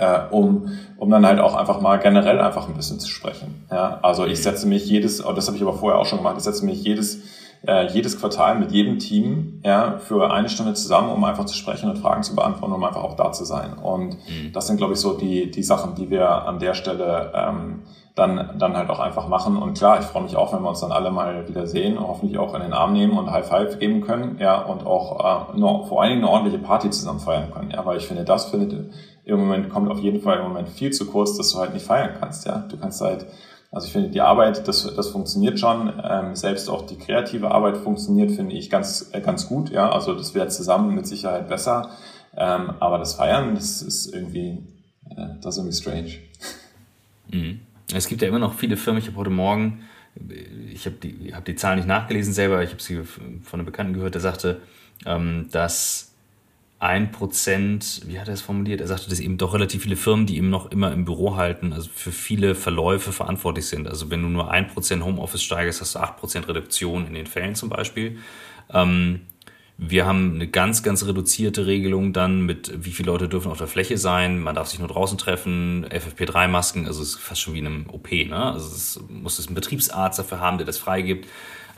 [SPEAKER 3] äh, um, um dann halt auch einfach mal generell einfach ein bisschen zu sprechen. Ja, also ich setze mich jedes, oh, das habe ich aber vorher auch schon gemacht, ich setze mich jedes, äh, jedes Quartal mit jedem Team ja, für eine Stunde zusammen, um einfach zu sprechen und Fragen zu beantworten, um einfach auch da zu sein. Und mhm. das sind, glaube ich, so die, die Sachen, die wir an der Stelle ähm, dann, dann halt auch einfach machen. Und klar, ich freue mich auch, wenn wir uns dann alle mal wieder sehen und hoffentlich auch in den Arm nehmen und High Five geben können, ja, und auch äh, nur, vor allen Dingen eine ordentliche Party zusammen feiern können, ja, weil ich finde, das findet im Moment kommt auf jeden Fall im Moment viel zu kurz, dass du halt nicht feiern kannst, ja. Du kannst halt, also ich finde die Arbeit, das, das funktioniert schon, ähm, selbst auch die kreative Arbeit funktioniert, finde ich ganz, äh, ganz gut, ja. Also das wäre zusammen mit Sicherheit besser, ähm, aber das Feiern, das ist irgendwie, äh, das ist irgendwie strange.
[SPEAKER 2] Mhm. Es gibt ja immer noch viele Firmen, ich habe heute Morgen, ich habe die, hab die Zahlen nicht nachgelesen selber, ich habe sie von einem Bekannten gehört, der sagte, ähm, dass ein Prozent, wie hat er es formuliert? Er sagte, dass eben doch relativ viele Firmen, die eben noch immer im Büro halten, also für viele Verläufe verantwortlich sind. Also wenn du nur ein Prozent Homeoffice steigerst, hast du acht Prozent Reduktion in den Fällen zum Beispiel. Ähm, wir haben eine ganz, ganz reduzierte Regelung dann mit, wie viele Leute dürfen auf der Fläche sein, man darf sich nur draußen treffen, FFP3-Masken, also es ist fast schon wie in einem OP, ne? Also es muss es einen Betriebsarzt dafür haben, der das freigibt.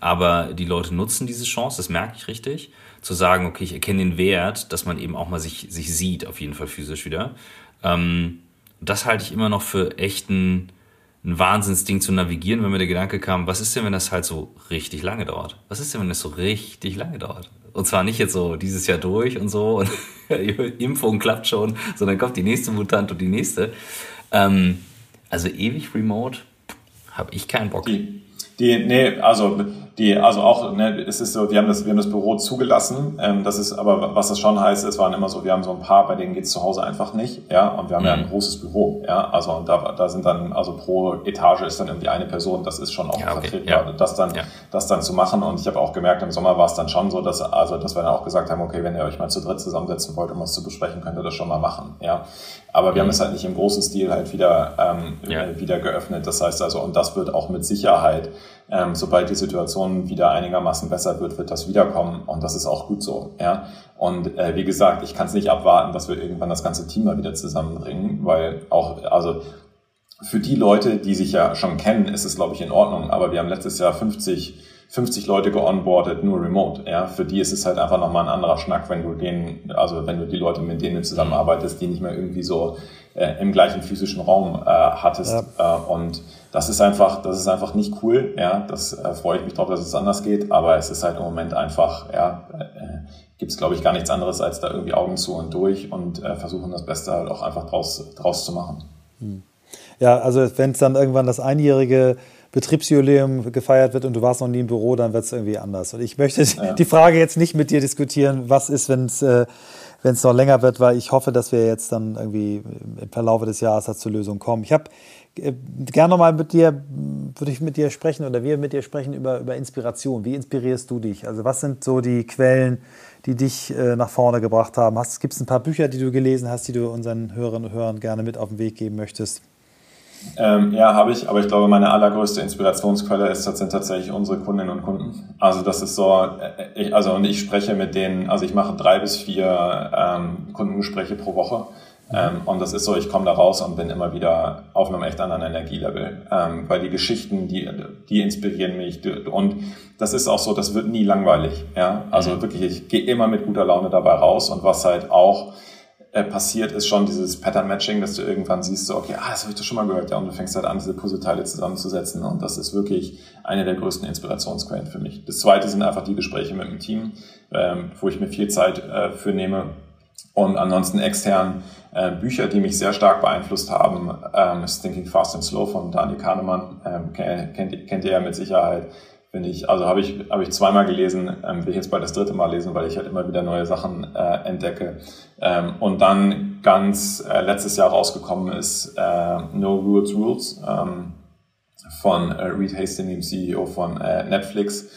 [SPEAKER 2] Aber die Leute nutzen diese Chance, das merke ich richtig zu sagen, okay, ich erkenne den Wert, dass man eben auch mal sich, sich sieht, auf jeden Fall physisch wieder. Ähm, das halte ich immer noch für echten ein Wahnsinnsding zu navigieren, wenn mir der Gedanke kam, was ist denn, wenn das halt so richtig lange dauert? Was ist denn, wenn das so richtig lange dauert? Und zwar nicht jetzt so dieses Jahr durch und so und (laughs) Impfung klappt schon, sondern kommt die nächste Mutant und die nächste. Ähm, also ewig remote habe ich keinen Bock.
[SPEAKER 3] Die, die, nee, also die, also auch, ne, es ist so, wir haben das, wir haben das Büro zugelassen. Ähm, das ist aber, was das schon heißt, es waren immer so, wir haben so ein paar, bei denen geht's zu Hause einfach nicht, ja. Und wir haben mhm. ja ein mhm. großes Büro, ja. Also und da, da sind dann, also pro Etage ist dann irgendwie eine Person, das ist schon auch ja, okay. vertretbar, ja. das dann, ja. das dann zu machen. Und ich habe auch gemerkt, im Sommer war es dann schon so, dass, also, dass wir dann auch gesagt haben, okay, wenn ihr euch mal zu dritt zusammensetzen wollt, um was zu besprechen, könnt ihr das schon mal machen, ja. Aber wir mhm. haben es halt nicht im großen Stil halt wieder, ähm, wieder geöffnet. Das heißt also, und das wird auch mit Sicherheit, ähm, sobald die Situation wieder einigermaßen besser wird, wird das wiederkommen. Und das ist auch gut so. Ja? Und äh, wie gesagt, ich kann es nicht abwarten, dass wir irgendwann das ganze Team mal wieder zusammenbringen, weil auch, also für die Leute, die sich ja schon kennen, ist es, glaube ich, in Ordnung. Aber wir haben letztes Jahr 50 50 Leute geonboardet, nur remote. Ja, für die ist es halt einfach nochmal ein anderer Schnack, wenn du denen, also wenn du die Leute, mit denen du zusammenarbeitest, die nicht mehr irgendwie so äh, im gleichen physischen Raum äh, hattest. Ja. Äh, und das ist einfach, das ist einfach nicht cool. Ja, das äh, freue ich mich drauf, dass es anders geht. Aber es ist halt im Moment einfach, ja, äh, gibt es glaube ich gar nichts anderes als da irgendwie Augen zu und durch und äh, versuchen das Beste halt auch einfach draus, draus zu machen.
[SPEAKER 1] Hm. Ja, also wenn es dann irgendwann das einjährige Betriebsjubiläum gefeiert wird und du warst noch nie im Büro, dann wird es irgendwie anders. Und ich möchte ja. die Frage jetzt nicht mit dir diskutieren, was ist, wenn es äh, wenn es noch länger wird, weil ich hoffe, dass wir jetzt dann irgendwie im Verlauf des Jahres zur Lösung kommen. Ich habe äh, gerne nochmal mit dir, würde ich mit dir sprechen oder wir mit dir sprechen über, über Inspiration. Wie inspirierst du dich? Also was sind so die Quellen, die dich äh, nach vorne gebracht haben? Gibt es ein paar Bücher, die du gelesen hast, die du unseren Hörerinnen und Hörern gerne mit auf den Weg geben möchtest?
[SPEAKER 3] Ähm, ja, habe ich, aber ich glaube, meine allergrößte Inspirationsquelle ist, sind tatsächlich unsere Kundinnen und Kunden. Also das ist so, äh, ich, also und ich spreche mit denen, also ich mache drei bis vier ähm, Kundengespräche pro Woche. Ähm, und das ist so, ich komme da raus und bin immer wieder auf einem echt anderen Energielevel. Ähm, weil die Geschichten, die, die inspirieren mich. Und das ist auch so, das wird nie langweilig. Ja? Also mhm. wirklich, ich gehe immer mit guter Laune dabei raus. Und was halt auch äh, passiert, ist schon dieses Pattern-Matching, dass du irgendwann siehst, so, okay, ah, das habe ich doch schon mal gehört, ja, und du fängst halt an, diese Puzzleteile zusammenzusetzen und das ist wirklich eine der größten Inspirationsquellen für mich. Das zweite sind einfach die Gespräche mit dem Team, ähm, wo ich mir viel Zeit äh, für nehme und ansonsten extern äh, Bücher, die mich sehr stark beeinflusst haben, ähm, ist Thinking Fast and Slow von Daniel Kahnemann, ähm, kennt, kennt ihr ja mit Sicherheit finde ich, also habe ich, habe ich zweimal gelesen, ähm, will ich jetzt bald das dritte Mal lesen, weil ich halt immer wieder neue Sachen äh, entdecke. Ähm, und dann ganz äh, letztes Jahr rausgekommen ist äh, No Rules Rules ähm, von äh, Reed Hastings, dem CEO von äh, Netflix.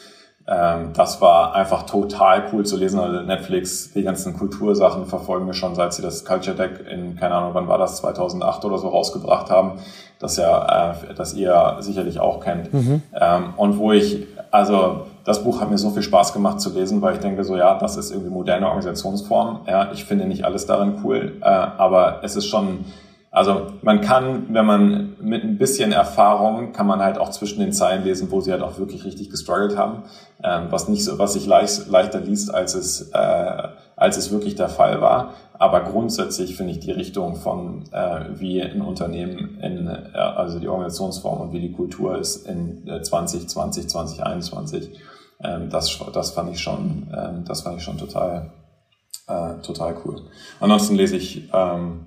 [SPEAKER 3] Ähm, das war einfach total cool zu lesen. Also Netflix, die ganzen Kultursachen verfolgen wir schon, seit sie das Culture Deck in, keine Ahnung, wann war das, 2008 oder so rausgebracht haben das ja, äh, das ihr sicherlich auch kennt. Mhm. Ähm, und wo ich, also das Buch hat mir so viel Spaß gemacht zu lesen, weil ich denke so, ja, das ist irgendwie moderne Organisationsform. Ja, ich finde nicht alles darin cool, äh, aber es ist schon, also man kann, wenn man mit ein bisschen Erfahrung, kann man halt auch zwischen den Zeilen lesen, wo sie halt auch wirklich richtig gestruggelt haben, ähm, was nicht so, was sich leicht, leichter liest, als es, äh, als es wirklich der Fall war. Aber grundsätzlich finde ich die Richtung von, äh, wie ein Unternehmen, in, äh, also die Organisationsform und wie die Kultur ist in äh, 2020, 2021, ähm, das, das fand ich schon, ähm, das fand ich schon total, äh, total cool. Ansonsten lese ich, ähm,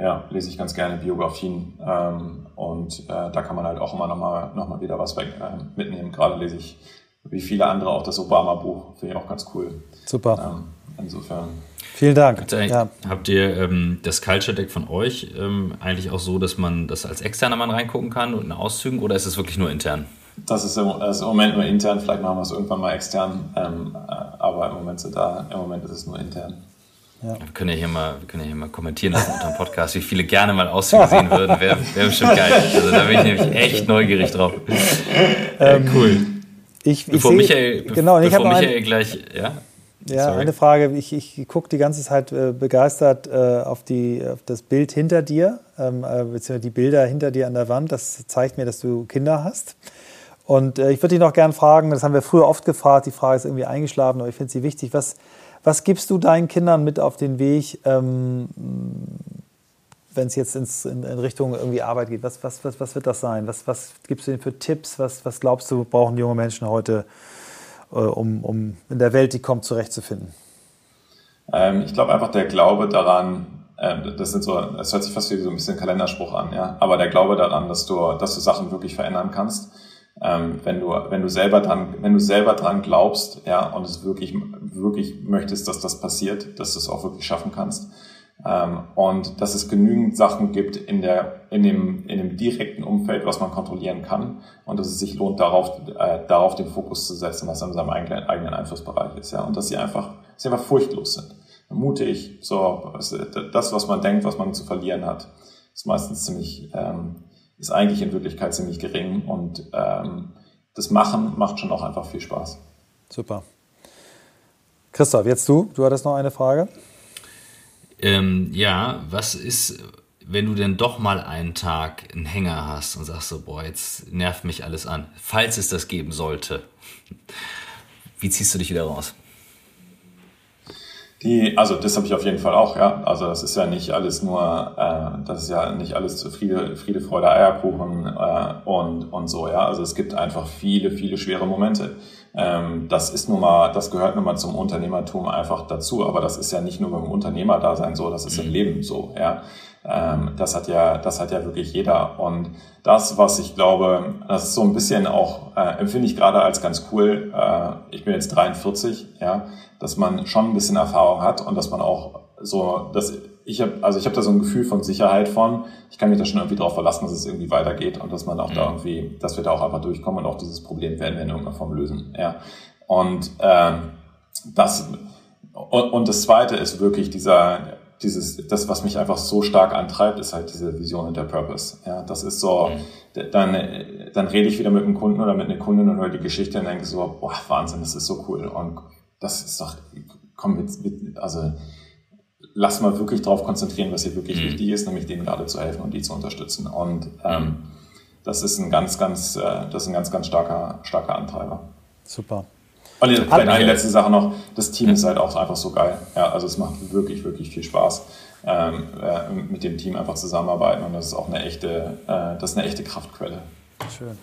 [SPEAKER 3] ja, lese ich ganz gerne Biografien ähm, und äh, da kann man halt auch immer nochmal noch mal wieder was weg, äh, mitnehmen. Gerade lese ich wie viele andere auch das Obama-Buch, finde ich auch ganz cool.
[SPEAKER 1] Super.
[SPEAKER 3] Ähm, insofern
[SPEAKER 1] Vielen Dank.
[SPEAKER 2] Habt ihr, ja. habt ihr ähm, das Culture Deck von euch ähm, eigentlich auch so, dass man das als externer Mann reingucken kann und in Auszügen oder ist es wirklich nur intern?
[SPEAKER 3] Das ist, im, das ist im Moment nur intern, vielleicht machen wir es irgendwann mal extern, ähm, äh, aber im Moment, sind da, im Moment ist es nur intern.
[SPEAKER 2] Ja. Wir, können ja hier mal, wir können ja hier mal kommentieren lassen unter dem Podcast, wie viele gerne mal Auszüge sehen würden. Wäre wär bestimmt geil. Also da bin ich nämlich echt neugierig drauf.
[SPEAKER 1] Ähm, cool. Ich, ich
[SPEAKER 2] bevor seh, Michael, genau, bevor Michael ein, gleich, ja?
[SPEAKER 1] Ja, Sorry. eine Frage. Ich, ich gucke die ganze Zeit äh, begeistert äh, auf, die, auf das Bild hinter dir, ähm, äh, beziehungsweise die Bilder hinter dir an der Wand. Das zeigt mir, dass du Kinder hast. Und äh, ich würde dich noch gerne fragen, das haben wir früher oft gefragt, die Frage ist irgendwie eingeschlafen, aber ich finde sie wichtig. Was, was gibst du deinen Kindern mit auf den Weg, ähm, wenn es jetzt ins, in, in, Richtung irgendwie Arbeit geht? Was, was, was, was wird das sein? Was, was gibst du ihnen für Tipps? Was, was glaubst du, brauchen junge Menschen heute? Äh, um, um in der Welt, die kommt, zurechtzufinden?
[SPEAKER 3] Ähm, ich glaube einfach der Glaube daran, äh, das sind so, das hört sich fast wie so ein bisschen Kalenderspruch an, ja, aber der Glaube daran, dass du, dass du Sachen wirklich verändern kannst. Ähm, wenn du, wenn du selber dran, wenn du selber dran glaubst, ja, und es wirklich, wirklich möchtest, dass das passiert, dass du es auch wirklich schaffen kannst. Ähm, und dass es genügend Sachen gibt in der, in dem, in dem direkten Umfeld, was man kontrollieren kann. Und dass es sich lohnt, darauf, äh, darauf den Fokus zu setzen, was in seinem eigenen, eigenen Einflussbereich ist, ja. Und dass sie einfach, sie einfach furchtlos sind. Mutig, so, das, was man denkt, was man zu verlieren hat, ist meistens ziemlich, ähm, ist eigentlich in Wirklichkeit ziemlich gering und ähm, das Machen macht schon auch einfach viel Spaß.
[SPEAKER 1] Super. Christoph, jetzt du. Du hattest noch eine Frage.
[SPEAKER 2] Ähm, ja, was ist, wenn du denn doch mal einen Tag einen Hänger hast und sagst so, boah, jetzt nervt mich alles an, falls es das geben sollte. Wie ziehst du dich wieder raus?
[SPEAKER 3] Die, also das habe ich auf jeden Fall auch, ja. Also das ist ja nicht alles nur, äh, das ist ja nicht alles Friede, Friede Freude, Eierkuchen äh, und, und so, ja. Also es gibt einfach viele, viele schwere Momente. Ähm, das ist nun mal, das gehört nun mal zum Unternehmertum einfach dazu. Aber das ist ja nicht nur beim Unternehmerdasein so, das ist im mhm. Leben so, ja. Ähm, das hat ja, das hat ja wirklich jeder. Und das, was ich glaube, das ist so ein bisschen auch, äh, empfinde ich gerade als ganz cool. Äh, ich bin jetzt 43, ja dass man schon ein bisschen Erfahrung hat und dass man auch so, dass ich habe, also ich habe da so ein Gefühl von Sicherheit von, ich kann mich da schon irgendwie drauf verlassen, dass es irgendwie weitergeht und dass man auch mhm. da irgendwie, dass wir da auch einfach durchkommen und auch dieses Problem werden wir in irgendeiner Form lösen. Ja. Und ähm, das und, und das zweite ist wirklich dieser dieses, das, was mich einfach so stark antreibt, ist halt diese Vision und der Purpose. Ja, das ist so, mhm. dann, dann rede ich wieder mit einem Kunden oder mit einer Kundin und höre die Geschichte und denke so, boah, Wahnsinn, das ist so cool. Und das ist doch, komm, mit, mit, also lass mal wirklich darauf konzentrieren, was hier wirklich mhm. wichtig ist, nämlich denen gerade zu helfen und die zu unterstützen. Und ähm, das ist ein ganz, ganz, äh, das ist ein ganz, ganz starker, starker Antreiber.
[SPEAKER 1] Super.
[SPEAKER 3] Und vielleicht eine letzte Sache noch, das Team ist halt auch einfach so geil. Ja, also es macht wirklich, wirklich viel Spaß, ähm, äh, mit dem Team einfach zusammenarbeiten und das ist auch eine echte, äh, das ist eine echte Kraftquelle.
[SPEAKER 1] Schön.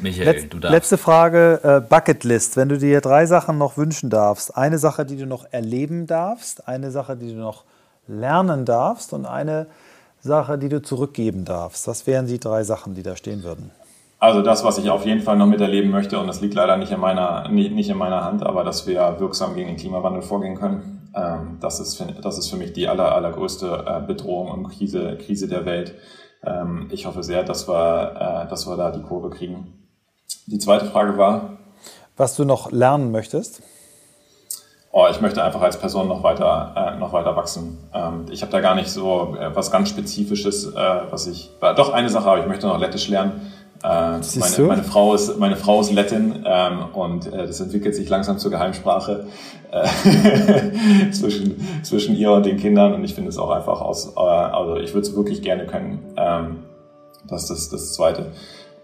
[SPEAKER 1] Michael, Letz, du darfst. Letzte Frage, äh, Bucketlist. Wenn du dir drei Sachen noch wünschen darfst, eine Sache, die du noch erleben darfst, eine Sache, die du noch lernen darfst und eine Sache, die du zurückgeben darfst. Was wären die drei Sachen, die da stehen würden?
[SPEAKER 3] Also das, was ich auf jeden Fall noch miterleben möchte, und das liegt leider nicht in meiner, nicht, nicht in meiner Hand, aber dass wir wirksam gegen den Klimawandel vorgehen können. Ähm, das, ist, das ist für mich die aller, allergrößte äh, Bedrohung und Krise, Krise der Welt. Ähm, ich hoffe sehr, dass wir, äh, dass wir da die Kurve kriegen. Die zweite Frage war.
[SPEAKER 1] Was du noch lernen möchtest?
[SPEAKER 3] Oh, ich möchte einfach als Person noch weiter, äh, noch weiter wachsen. Ähm, ich habe da gar nicht so äh, was ganz Spezifisches, äh, was ich. Doch eine Sache, aber ich möchte noch Lettisch lernen. Äh, meine, meine, Frau ist, meine Frau ist Lettin ähm, und äh, das entwickelt sich langsam zur Geheimsprache äh, (laughs) zwischen, zwischen ihr und den Kindern und ich finde es auch einfach aus, äh, also ich würde es wirklich gerne können. Ähm, das ist das Zweite.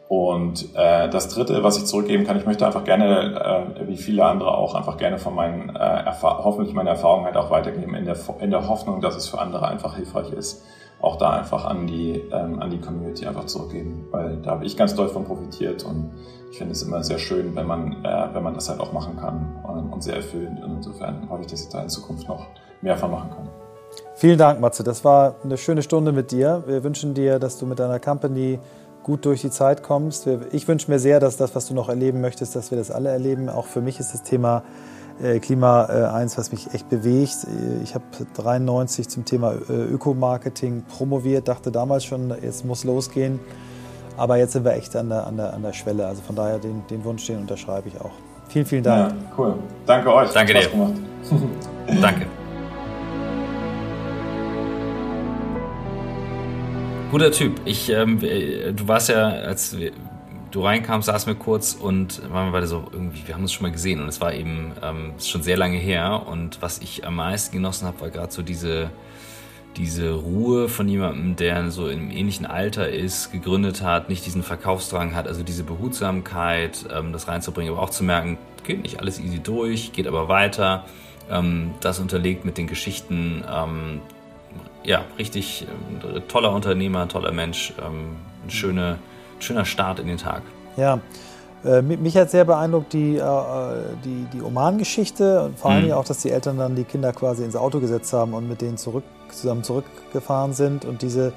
[SPEAKER 3] Und äh, das Dritte, was ich zurückgeben kann, ich möchte einfach gerne, äh, wie viele andere auch, einfach gerne von meinen, äh, hoffentlich meine Erfahrungen halt auch weitergeben, in der, in der Hoffnung, dass es für andere einfach hilfreich ist auch da einfach an die, ähm, an die Community einfach zurückgeben, weil da habe ich ganz doll von profitiert und ich finde es immer sehr schön, wenn man, äh, wenn man das halt auch machen kann und, und sehr erfüllend. Insofern hoffe ich, dass ich da in Zukunft noch mehr von machen kann.
[SPEAKER 1] Vielen Dank, Matze. Das war eine schöne Stunde mit dir. Wir wünschen dir, dass du mit deiner Company gut durch die Zeit kommst. Ich wünsche mir sehr, dass das, was du noch erleben möchtest, dass wir das alle erleben. Auch für mich ist das Thema Klima äh, eins, was mich echt bewegt. Ich habe 93 zum Thema äh, Ökomarketing promoviert, dachte damals schon, jetzt muss losgehen. Aber jetzt sind wir echt an der, an der, an der Schwelle. Also von daher den, den Wunsch, den unterschreibe ich auch. Vielen, vielen Dank. Ja,
[SPEAKER 3] cool. Danke euch.
[SPEAKER 2] Danke dir. (laughs) (laughs) Danke. Guter Typ. Ich, ähm, du warst ja, als du reinkamst, saßen wir kurz und waren wir beide so irgendwie, wir haben uns schon mal gesehen und es war eben ähm, schon sehr lange her und was ich am meisten genossen habe, war gerade so diese, diese Ruhe von jemandem, der so im ähnlichen Alter ist, gegründet hat, nicht diesen Verkaufsdrang hat, also diese Behutsamkeit, ähm, das reinzubringen, aber auch zu merken, geht nicht alles easy durch, geht aber weiter, ähm, das unterlegt mit den Geschichten, ähm, ja, richtig äh, toller Unternehmer, toller Mensch, ähm, eine schöne schöner Start in den Tag.
[SPEAKER 1] Ja, äh, mich hat sehr beeindruckt die, äh, die, die Oman-Geschichte und vor mhm. allen auch, dass die Eltern dann die Kinder quasi ins Auto gesetzt haben und mit denen zurück, zusammen zurückgefahren sind und diese,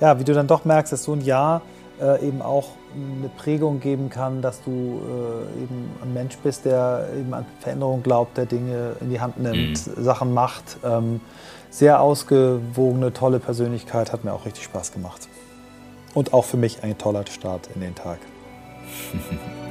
[SPEAKER 1] ja, wie du dann doch merkst, dass so ein Jahr äh, eben auch eine Prägung geben kann, dass du äh, eben ein Mensch bist, der eben an Veränderungen glaubt, der Dinge in die Hand nimmt, mhm. Sachen macht. Ähm, sehr ausgewogene, tolle Persönlichkeit, hat mir auch richtig Spaß gemacht und auch für mich ein toller Start in den Tag. (laughs)